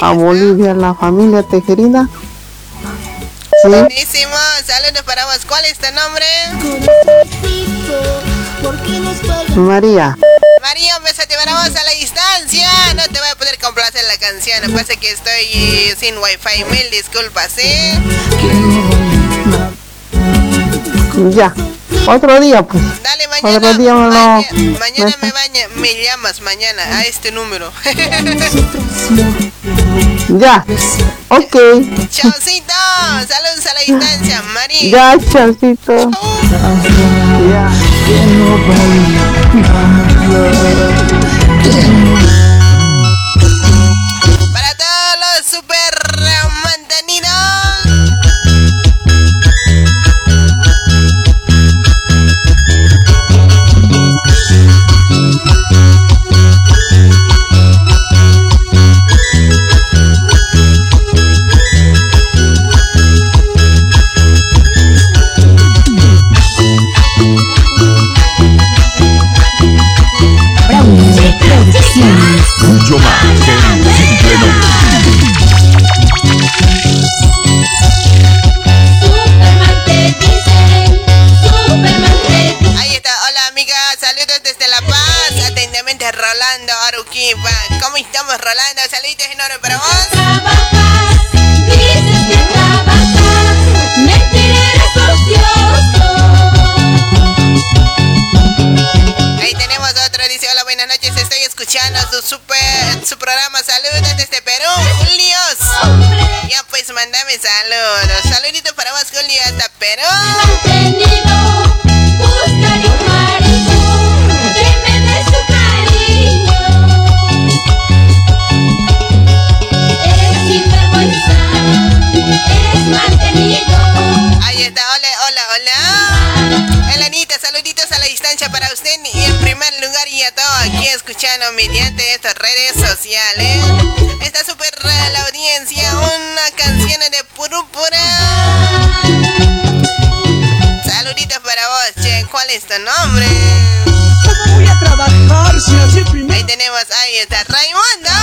a Bolivia, la familia Tejerina. Sí, Buenísimo. Saludos para vos. ¿Cuál es tu nombre? María. María, un besote para vos a la distancia. No te voy a poder complacer la canción. Pasa que estoy eh, sin wifi. Mil disculpas, ¿eh? Ya. Otro día, pues. Dale, mañana. Otro día maña- mañana me, baña- me llamas mañana a este número. Ya. Ok. Chaucito. Saludos a la distancia, María. Ya, chaucito. Ya. Para Rolando Aruquipa. ¿Cómo estamos Rolando? Saluditos enormes para vos. Ahí tenemos otro, dice, hola, buenas noches, estoy escuchando su super, su programa, saludos desde Perú, Julios. Ya pues, mandame saludos, saluditos para vos, Julio, hasta Perú. Para usted y en primer lugar y a todo aquí escuchando mediante estas redes sociales. Está súper la audiencia, una canción de Purupura. Saluditos para vos, che, ¿cuál es tu nombre? Voy a trabajar si así primero. Ahí tenemos, ahí está, Raimundo.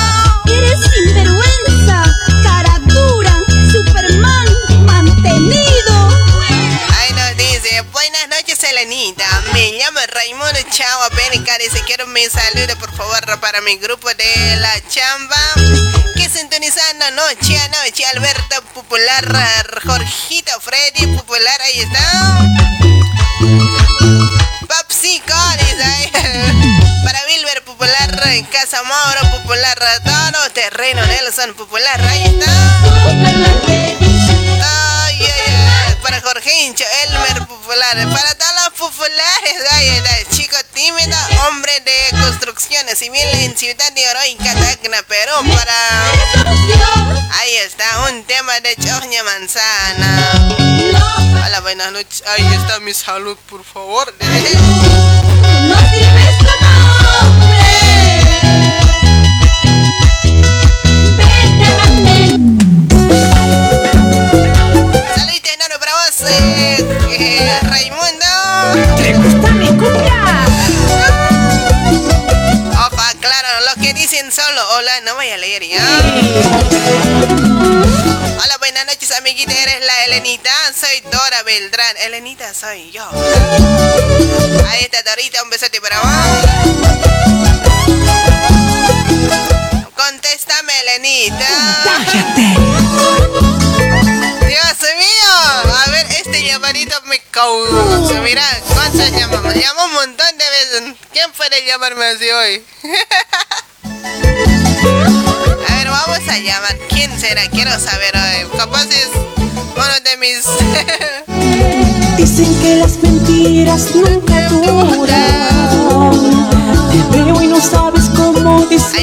Apenica, dice quiero mi saludo por favor para mi grupo de La Chamba, que sintonizando noche a noche, Alberto Popular, Jorgito Freddy Popular, ahí está. Dice ahí. Para Wilber Popular, Casa Mauro Popular, todo terreno Nelson Popular, ahí está. Jorgincho, Elmer Popular, para todos los populares, ay, ay. chico tímido, hombre de construcciones civil en Ciudad de Oroica, Tacna, Perú, para... Ahí está, un tema de Choña Manzana. Hola, buenas noches. Ahí está mi salud, por favor. Saludito ¿Te gusta mi cumbia? Opa, claro, lo que dicen solo hola, no voy a leer ya. Hola, buenas noches amiguita, eres la Elenita. Soy Dora Beltrán. Elenita soy yo. Ahí está Dorita, un besote para vos. Contéstame, Elenita. Dios me causó. Mira, ¿cuántos llamamos? Llamó un montón de veces. ¿Quién puede llamarme así hoy? A ver, vamos a llamar. ¿Quién será? Quiero saber hoy. Capaz es uno de mis. Dicen que las mentiras nunca duran. Te veo y no sabes.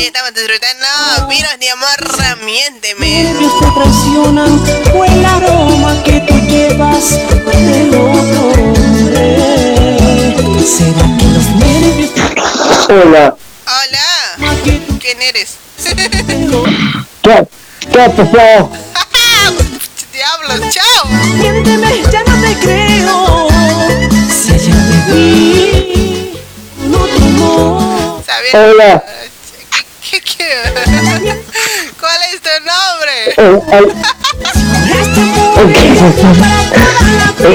Ahí estamos disfrutando. Virus de amor, miénteme. Nervios te traicionan. Fue el aroma que tú llevas del otro hombre. ¿Será que los nervios Hola. Hola. ¿Quién eres? ¿Qué, qué ha pasado? Diablos, chao. Miénteme, ya no te creo. Si ayer te vi, no te amor. Hola. ¿Cuál es tu nombre?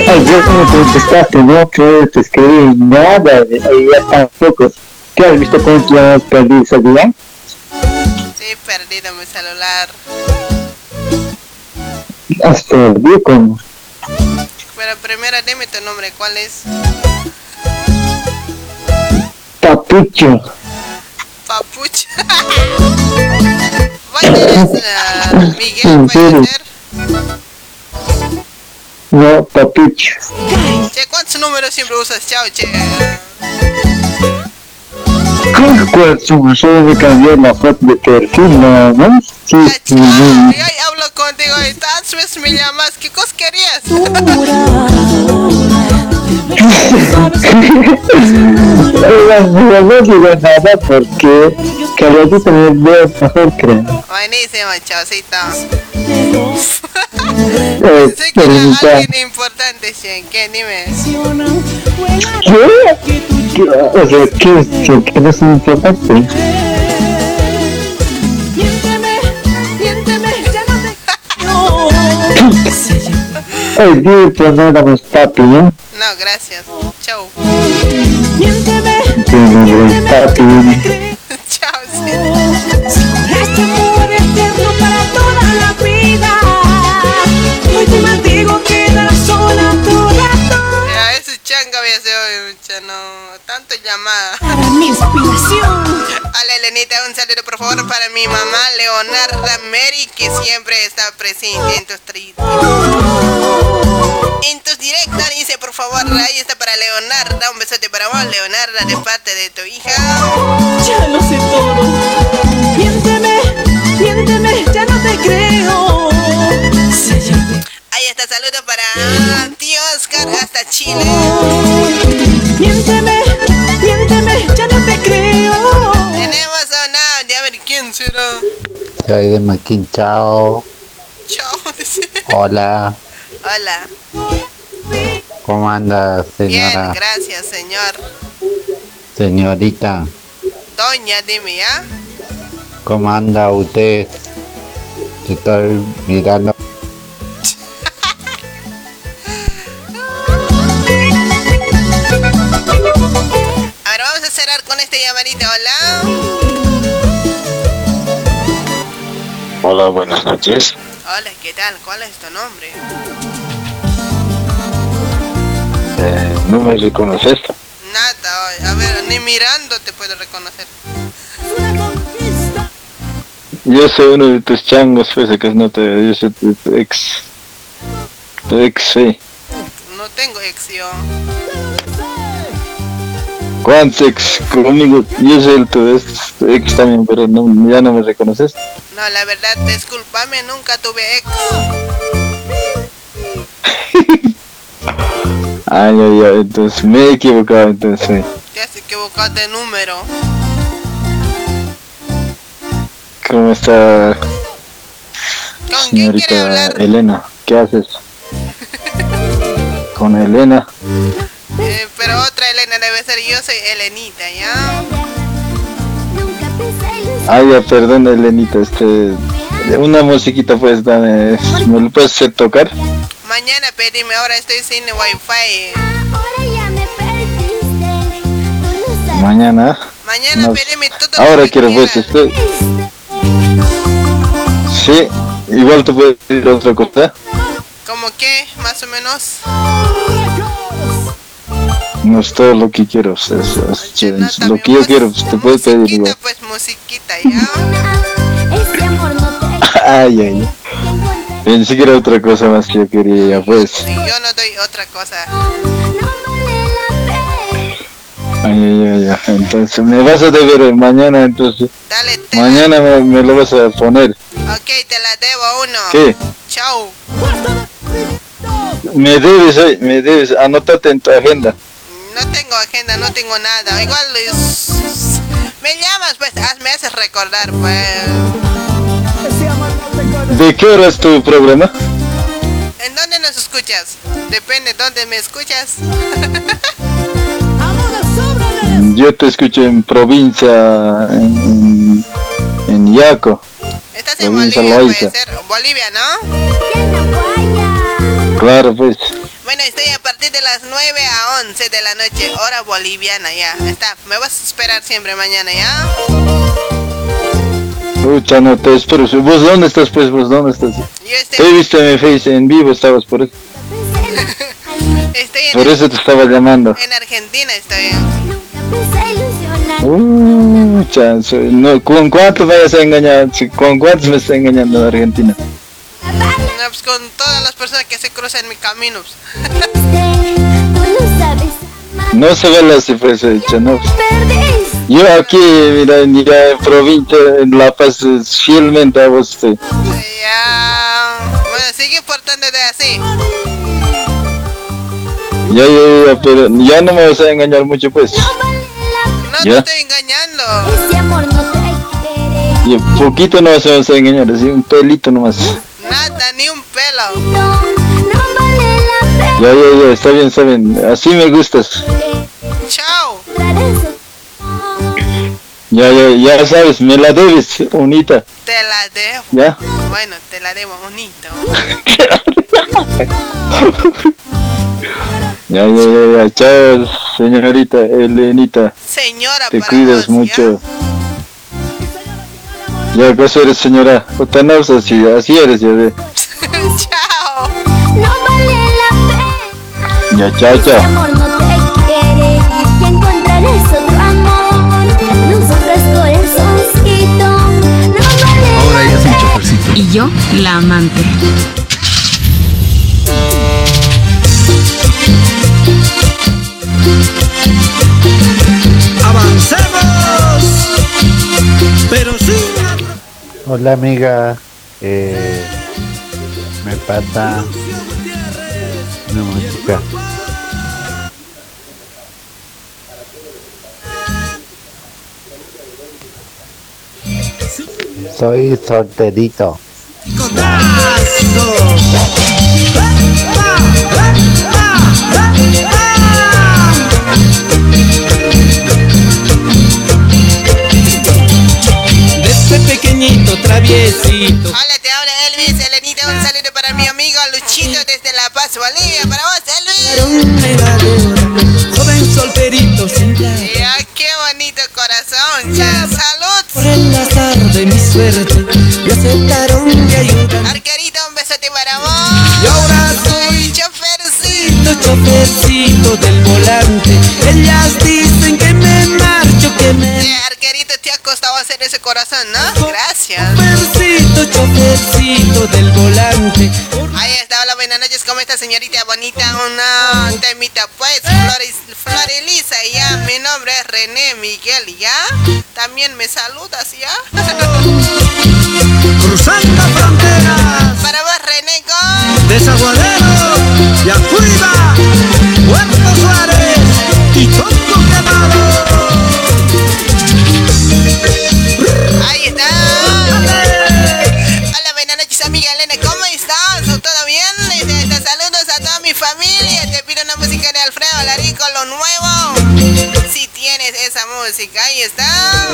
Ayer no me contestaste, no que te escribí nada, ahí ya están pocos. ¿Qué has visto cómo te llamas perdí celular? Sí, he perdido mi celular. Has perdido como Pero primero dime tu nombre, ¿cuál es? papucho. Papucho. ¿Vos eres uh, Miguel, En puede serio. ser? No, papucho. Che, ¿cuántos números siempre usas? Chao, che. ¿Cómo cuál suma? Solo me cambié la foto de perfil nada más. Sí, sí, sí. Ay, hablo contigo y tantas veces me llamas. ¿Qué cosa querías? No digo nada porque me veo mejor creo. Buenísimo, chaucito. Sé que era alguien importante, che. ¿Qué? Dime. ¿Qué? ¿Qué? O sea, ¿qué? ¿Qué, qué no es importante? Ay, pues no éramos papi, ¿no? No, gracias. Chau. Chao, Este amor eterno para toda la vida. Hoy te maldigo quedar sola toda, toda. Ya, ese changa voy a hacer hoy, mucha, no. Tanto llamada. Para mi inspiración. Hola, Elenita, un saludo por favor para mi mamá Leonarda Mary, que siempre está presente en tus En tus directas, dice por favor, ahí está para Leonarda. Un besote para vos, Leonarda, de parte de tu hija. Ya lo sé todo. Miénteme, miénteme, ya no te creo. Te Ahí está, saludo para tío Oscar hasta Chile. Miénteme, será. Soy de. Chao. Hola, Hola. ¿cómo anda, Bien, señora? gracias, señor. Señorita, Doña, dime, ¿ya? ¿cómo anda usted? Estoy mirando. A ver, vamos a cerrar con este llamadito. Hola. Hola, buenas noches. Hola, ¿qué tal? ¿Cuál es tu nombre? Eh, ¿No me reconoces? Nada, a ver, ni mirando te puedo reconocer. Yo soy uno de tus changos, pues, que no te... Yo soy tu, tu ex... Tu ex, sí. No tengo ex yo. ¿Cuántos ex? Conmigo, yo soy el tu ex, también, pero no, ya no me reconoces. No, la verdad, discúlpame, nunca tuve ex. Ay, ay, ay, entonces me he equivocado, entonces sí. Te has equivocado de número. ¿Cómo está señorita Elena? ¿Qué haces? Con Elena. Eh, pero otra Elena debe ser yo, soy Elenita, ¿ya? Ay, ya, perdón, Elenita, este... una musiquita pues, dame, ¿me lo puedes hacer tocar? Mañana pedime, ahora estoy sin wifi. Mañana. Mañana pedime todo Ahora quiero pues, estoy... Sí, igual te puedes pedir otra cosa. ¿Cómo que? Más o menos. No es todo lo que quiero, es- es- es lo que yo quiero, pues, te puedes pedir igual. Pues musiquita, ¿ya? Ay, ay, ay. Ni siquiera otra cosa más que yo quería, pues. Y yo no doy otra cosa. Ay, ay, ay, ay. Entonces, me vas a deber mañana, entonces. Mañana me, me lo vas a poner. Ok, te la debo uno. ¿Qué? Chao. Me debes, oye, me debes, anótate en tu agenda. No tengo agenda, no tengo nada. Igual es- me llamas, pues, haz- me haces recordar, pues. ¿De qué hora es tu programa? ¿En dónde nos escuchas? Depende dónde me escuchas. Yo te escucho en provincia, en, en Yaco. Estás en Bolivia, puede ser. Bolivia, ¿no? Claro, pues. Bueno, estoy a partir de las 9 a 11 de la noche, hora boliviana, ya. Está, me vas a esperar siempre mañana, ¿ya? Pucha, no te espero. ¿Vos dónde estás, pues? ¿Vos dónde estás? Te he visto en mi face en vivo, estabas por eso. Estoy en, Por eso te estaba llamando. en Argentina, estoy. Soy- no, ¿con cuántos me vas a engañar? ¿Con cuántos me está engañando en Argentina? Pues con todas las personas que se cruzan en mi camino. No se ve la cifra hecha, ¿no? Yo aquí, mira, en- ya en provincia, en La Paz, eh, fielmente a estoy. Ya. Bueno, sigue portándote así. Ya, ya, ya, pero ya no me vas a engañar mucho, pues. No te ¿Ya? estoy engañando. Y un poquito no vas a engañar, así un pelito nomás. Nada, ni un pelo. Ya, ya, ya, está bien, está bien. Así me gustas. Chao. Ya, ya, ya sabes, me la debes, unita. Te la debo. ¿Ya? Bueno, te la debo bonito. Ya, ya, ya, ya. Chao, señorita Elenita. Señora, Te cuidas vos, mucho. Ya, ¿qué eres, señora? Otra no, así, así eres, ya ve. Chao. Ya, chao, chao. amor no te quiere y encontrarás otro amor. Nosotras corazoncito, no vale Ahora ella es mi chofercito. Y yo, la amante. ¡Avancemos! Pero sin Hola amiga, eh, me pasa una música. Soy solterito. Pequeñito traviesito. Hola, te habla Elvis, Elenita, un saludo para mi amigo Luchito desde La Paz, Bolivia. Para vos, Elvis. Joven solterito sin. Ya, qué bonito corazón, che. Salud. Por el azar de mi suerte me aceptaron mi ayuda. Arquerito, un besote para vos. Y ahora soy chofercito. chofercito del volante. Ellas dicen que me Eh, Arquerito, te ha costado hacer ese corazón, ¿no? Gracias. chofercito, chofercito del volante. Ahí está, hola, buenas noches, ¿cómo está señorita bonita? Una temita pues, Flores, Florelisa, ya, mi nombre es René Miguel, ¿ya? También me saludas, ¿ya? Cruzando fronteras, Para vos, René, con... Desaguadero, Yacuiba, Puerto Alfredo Larico, lo nuevo. Si tienes esa música, ahí está.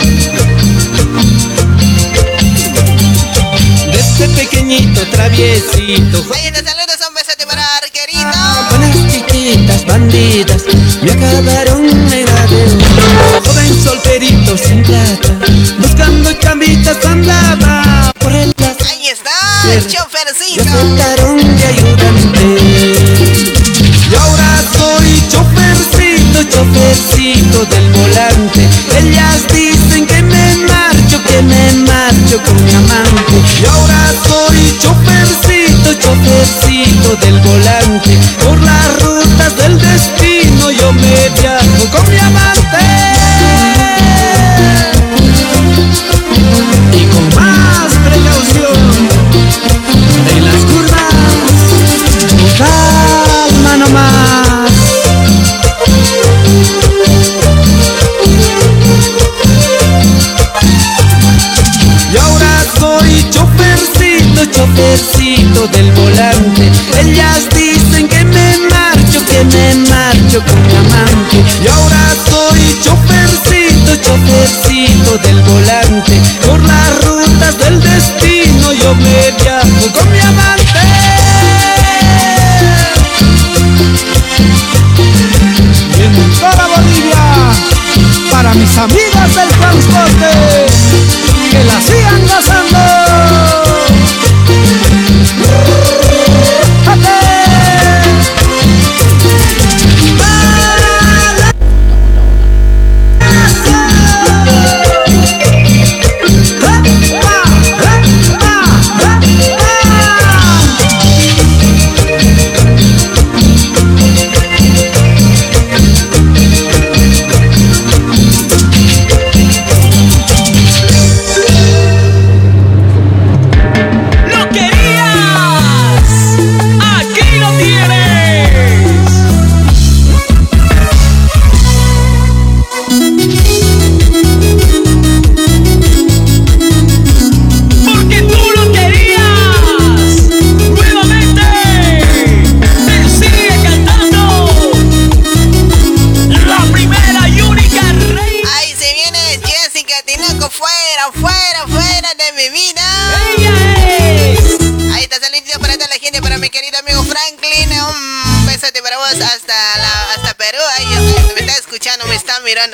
de pequeñito traviesito. Oye, te saludos, un besote para Arquerito. Con las chiquitas bandidas me acabaron deuda. Joven solterito sin plata, buscando chambitas andaba por el Ahí está, el Me chofercito. aceptaron de ayudante. Y ahora soy chofercito del volante. Ellas dicen que me marcho, que me marcho con mi amante. Y ahora soy chofercito, chofercito del volante. Por las rutas del destino yo me viajo con mi amante.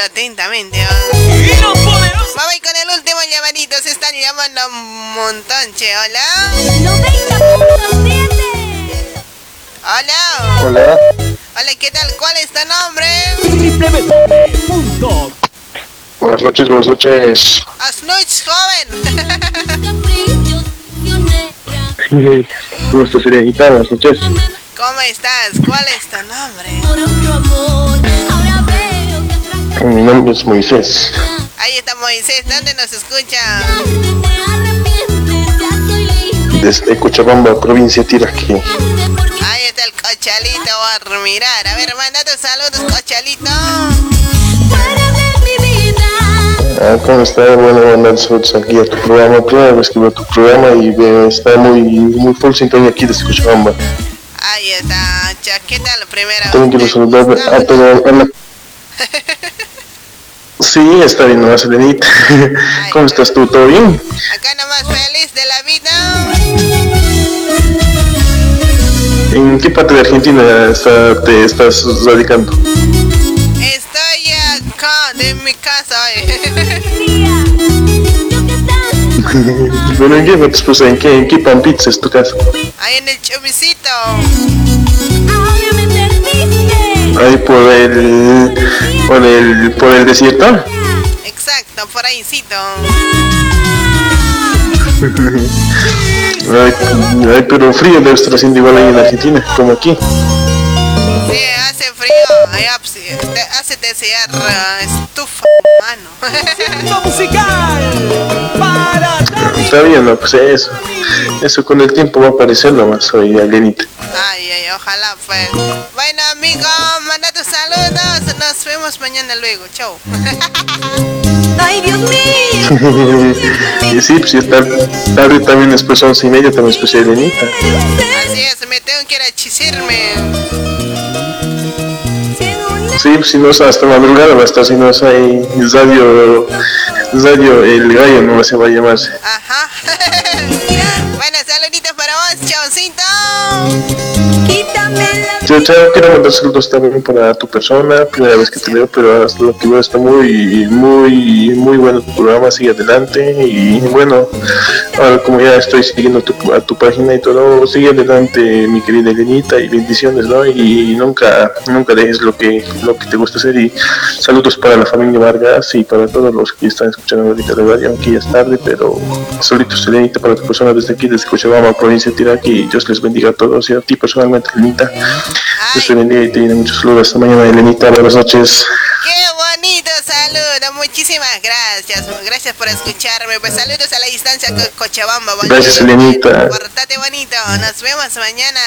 Mirando atentamente. ¿oh? Vamos con el último llamadito. Se están llamando un montón, che. Hola. Hola. Hola. Hola, ¿qué tal? ¿Cuál es tu nombre? Buenas noches, buenas noches. Joven. ¿Cómo estás, Serenita? Buenas noches. ¿Cómo estás? ¿Cuál es Mi nombre es Moisés. Ahí está Moisés, ¿dónde nos escucha? Desde Cochabamba, provincia de Tiraquí. Ahí está el cochalito por mirar. A ver, manda tus saludos, cochalito. Ah, ¿Cómo está? Bueno, mandar saludos aquí a tu programa. Primera vez que veo tu programa y eh, está muy, muy full sintonía aquí desde Cochabamba. Ahí está, chaqueta la primera. También quiero saludar a todo. a la- Sí, está bien, nomás, Serenita. ¿Cómo estás tú? ¿Todo bien? Acá nomás feliz de la vida. ¿En qué parte de Argentina está- te estás radicando? Estoy acá de mi casa. eh. bueno, ¿en qué, pues, ¿en qué, en qué pampita es tu casa? Ahí en el Ahí por el, por el, por el desierto. Exacto, por ahícito. Ay, ay, pero frío debe estar haciendo igual ahí en Argentina, como aquí. Sí, hace frío. Ahí, ah, pues, te hace desear ah, estufa, mano. musical para Está bien, no, pues eso. Eso con el tiempo va a aparecer nomás hoy, Alienita. Ay, ay, ojalá pues. Bueno, amigo, Nos vemos mañana luego. Chau. Ay, Dios mío. y sí, pues ya tarde, tarde también después once y media también después Alienita. Así es, me tengo que ir a chisirme. Sí, pues si no es hasta madrugada va a estar, si no es ahí Radio, Radio El Gallo, no se va a llamarse. Bueno, Chao, quiero mandar saludos también para tu persona, primera vez que te veo, pero hasta lo que veo está muy, muy, muy bueno tu programa, sigue adelante y bueno, ahora como ya estoy siguiendo tu, a tu página y todo, sigue adelante mi querida Elenita y bendiciones, ¿no? Y nunca, nunca dejes lo que, lo que te gusta hacer y saludos para la familia Vargas y para todos los que están escuchando ahorita la radio, aunque ya es tarde, pero saludos Elenita para tu persona desde aquí, desde Cochabamba, provincia de Tiraqui, y Dios les bendiga a todos y a ti personalmente, Elenita. Dios te bendiga y te tiene muchos saludos. Hasta mañana, Elenita. Buenas noches. Qué bonito saludo, muchísimas gracias, gracias por escucharme. Pues saludos a la distancia Co- Cochabamba. bonito. Gracias, Elenita. Portate bonito, nos vemos mañana.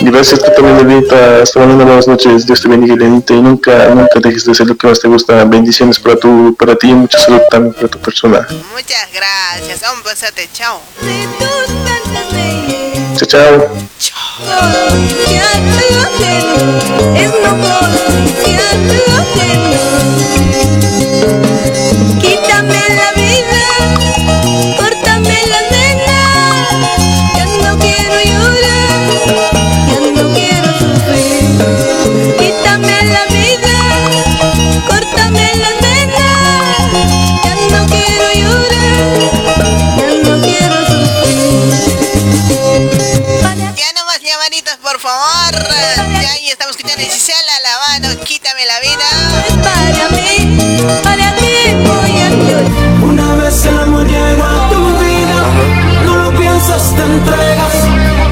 Y gracias tú también, Elenita. Hasta mañana, buenas noches. Dios te bendiga, Elenita. Y nunca, nunca dejes de hacer lo que más te gusta. Bendiciones para, tu, para ti y mucha salud también para tu persona. Muchas gracias, un besote, chao. Es no codiciarte Quítame la vida, no quiero llorar, no quiero Ya ahí estamos escuchando Gisela Lavano, quítame la vida. Para mí, para ti voy a Una vez el amor llega a tu vida, no lo piensas, te entregas.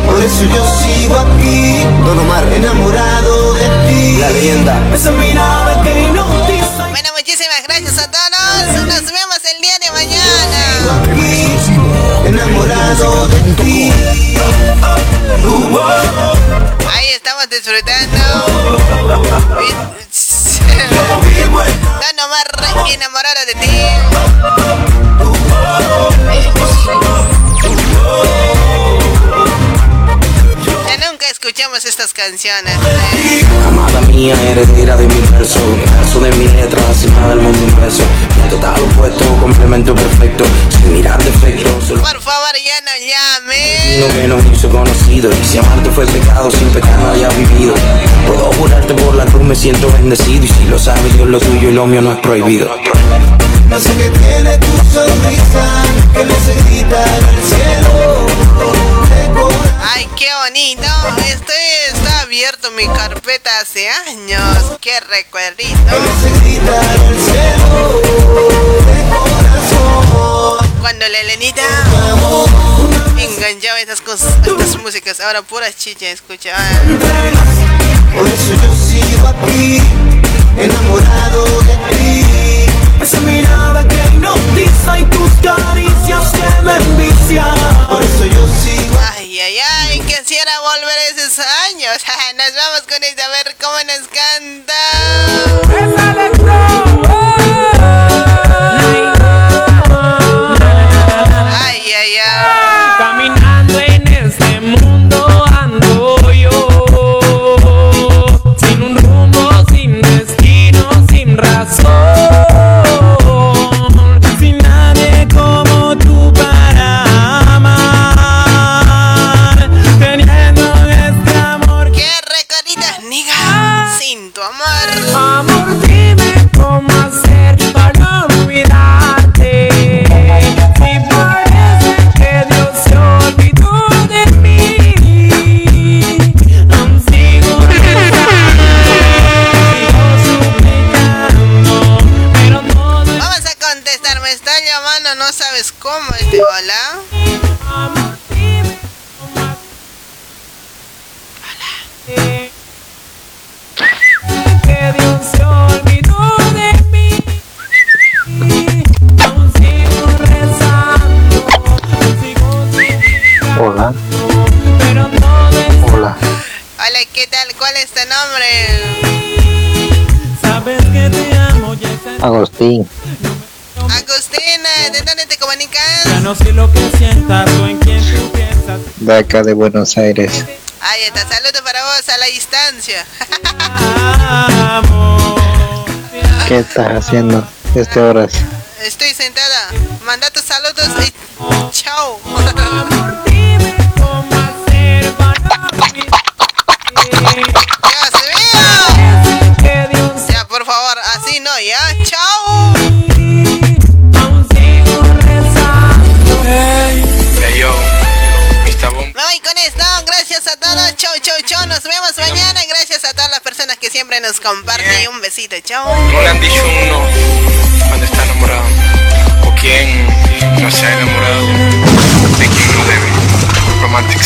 Por eso yo sigo aquí, Don Omar, enamorado de ti. La leyenda. Esa mirada que hipnotiza. Bueno, muchísimas gracias a todos. Nos vemos el día de mañana. Enamorado de ti. Estamos disfrutando. Don Omar, enamorado de ti. Escuchamos estas canciones. Amada mía, heredera de mi verso. Verso de mi letra, encima del mundo Mi total opuesto, complemento perfecto. Sin mirar defectos. Por favor, ya no llame. lo que nos hizo conocido. Y si amarte fue pecado, sin pecar no haya vivido. Puedo jurarte por la cruz, me siento bendecido. Y si lo sabes, Dios lo tuyo y lo mío no es prohibido. No sé qué tiene tu sonrisa, que necesita el cielo. Ay, qué bonito. Estoy, está abierto mi carpeta hace años. Qué recuerdito. Cuando la Elenita enganchaba estas cosas, estas músicas, ahora pura chicha, escucha. Por eso yo sigo aquí, enamorado de ti. Esa mirada que hipnotiza y tus caricias que me envician. Por eso yo ay, ay, quisiera volver esos años. Nos vamos con esta, a ver cómo nos canta. De acá de Buenos Aires. Ahí está, saludo para vos a la distancia. ¿Qué estás haciendo? Este horas. Estoy sentada. Manda tus saludos y chao. Ya, por favor, así no, ya. Chau, chau. Nos vemos mañana. Gracias a todas las personas que siempre nos comparten. Un besito. Chau. No le han dicho uno cuando está enamorado. O quien no se ha enamorado de quien no debe. Romantic.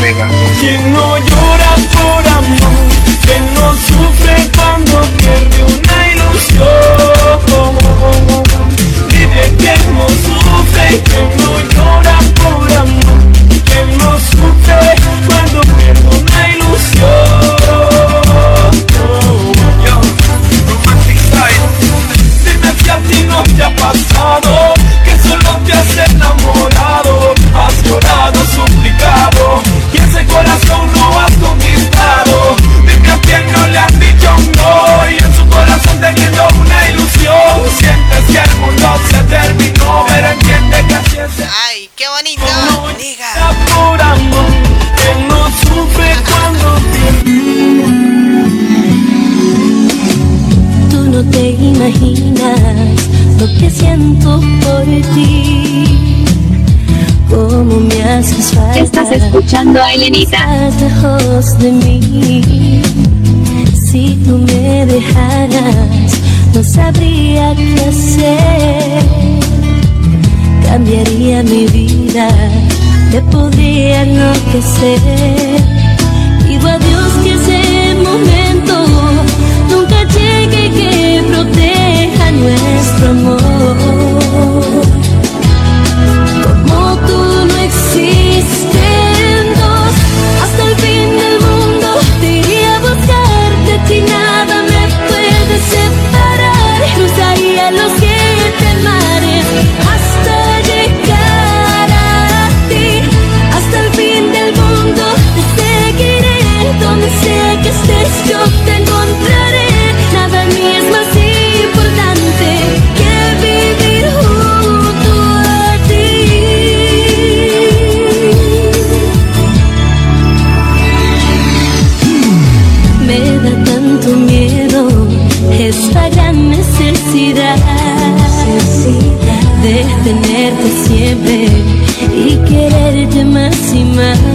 Venga. Quien no llora por amor, quien no sufre cuando pierde una ilusión. Dime quien no sufre, quien no llora por amor, quien no sufre cuando pierde pasado que solo te has enamorado, has llorado, suplicado y ese corazón no has conquistado. Dime a quién no le han dicho no y en su corazón teniendo una ilusión sientes que el mundo se terminó, pero entiende que así es. Ay, qué bonito. Diga. Por amor, que no sufre cuando Tú no te imaginas lo que siento por ti. Cómo me haces falta. Estás escuchando a Elenita. Estás lejos de mí. Si tú me dejaras, no sabría qué hacer. Cambiaría mi vida, te podría enloquecer. Pido a nuestro amor. Como tú no existen dos, hasta el fin del mundo te iría a buscarte, a ti nada me puede separar. Cruzaría los siete mares hasta llegar a ti, hasta el fin del mundo te seguiré, donde sea que estés yo de tenerte siempre y quererte más y más.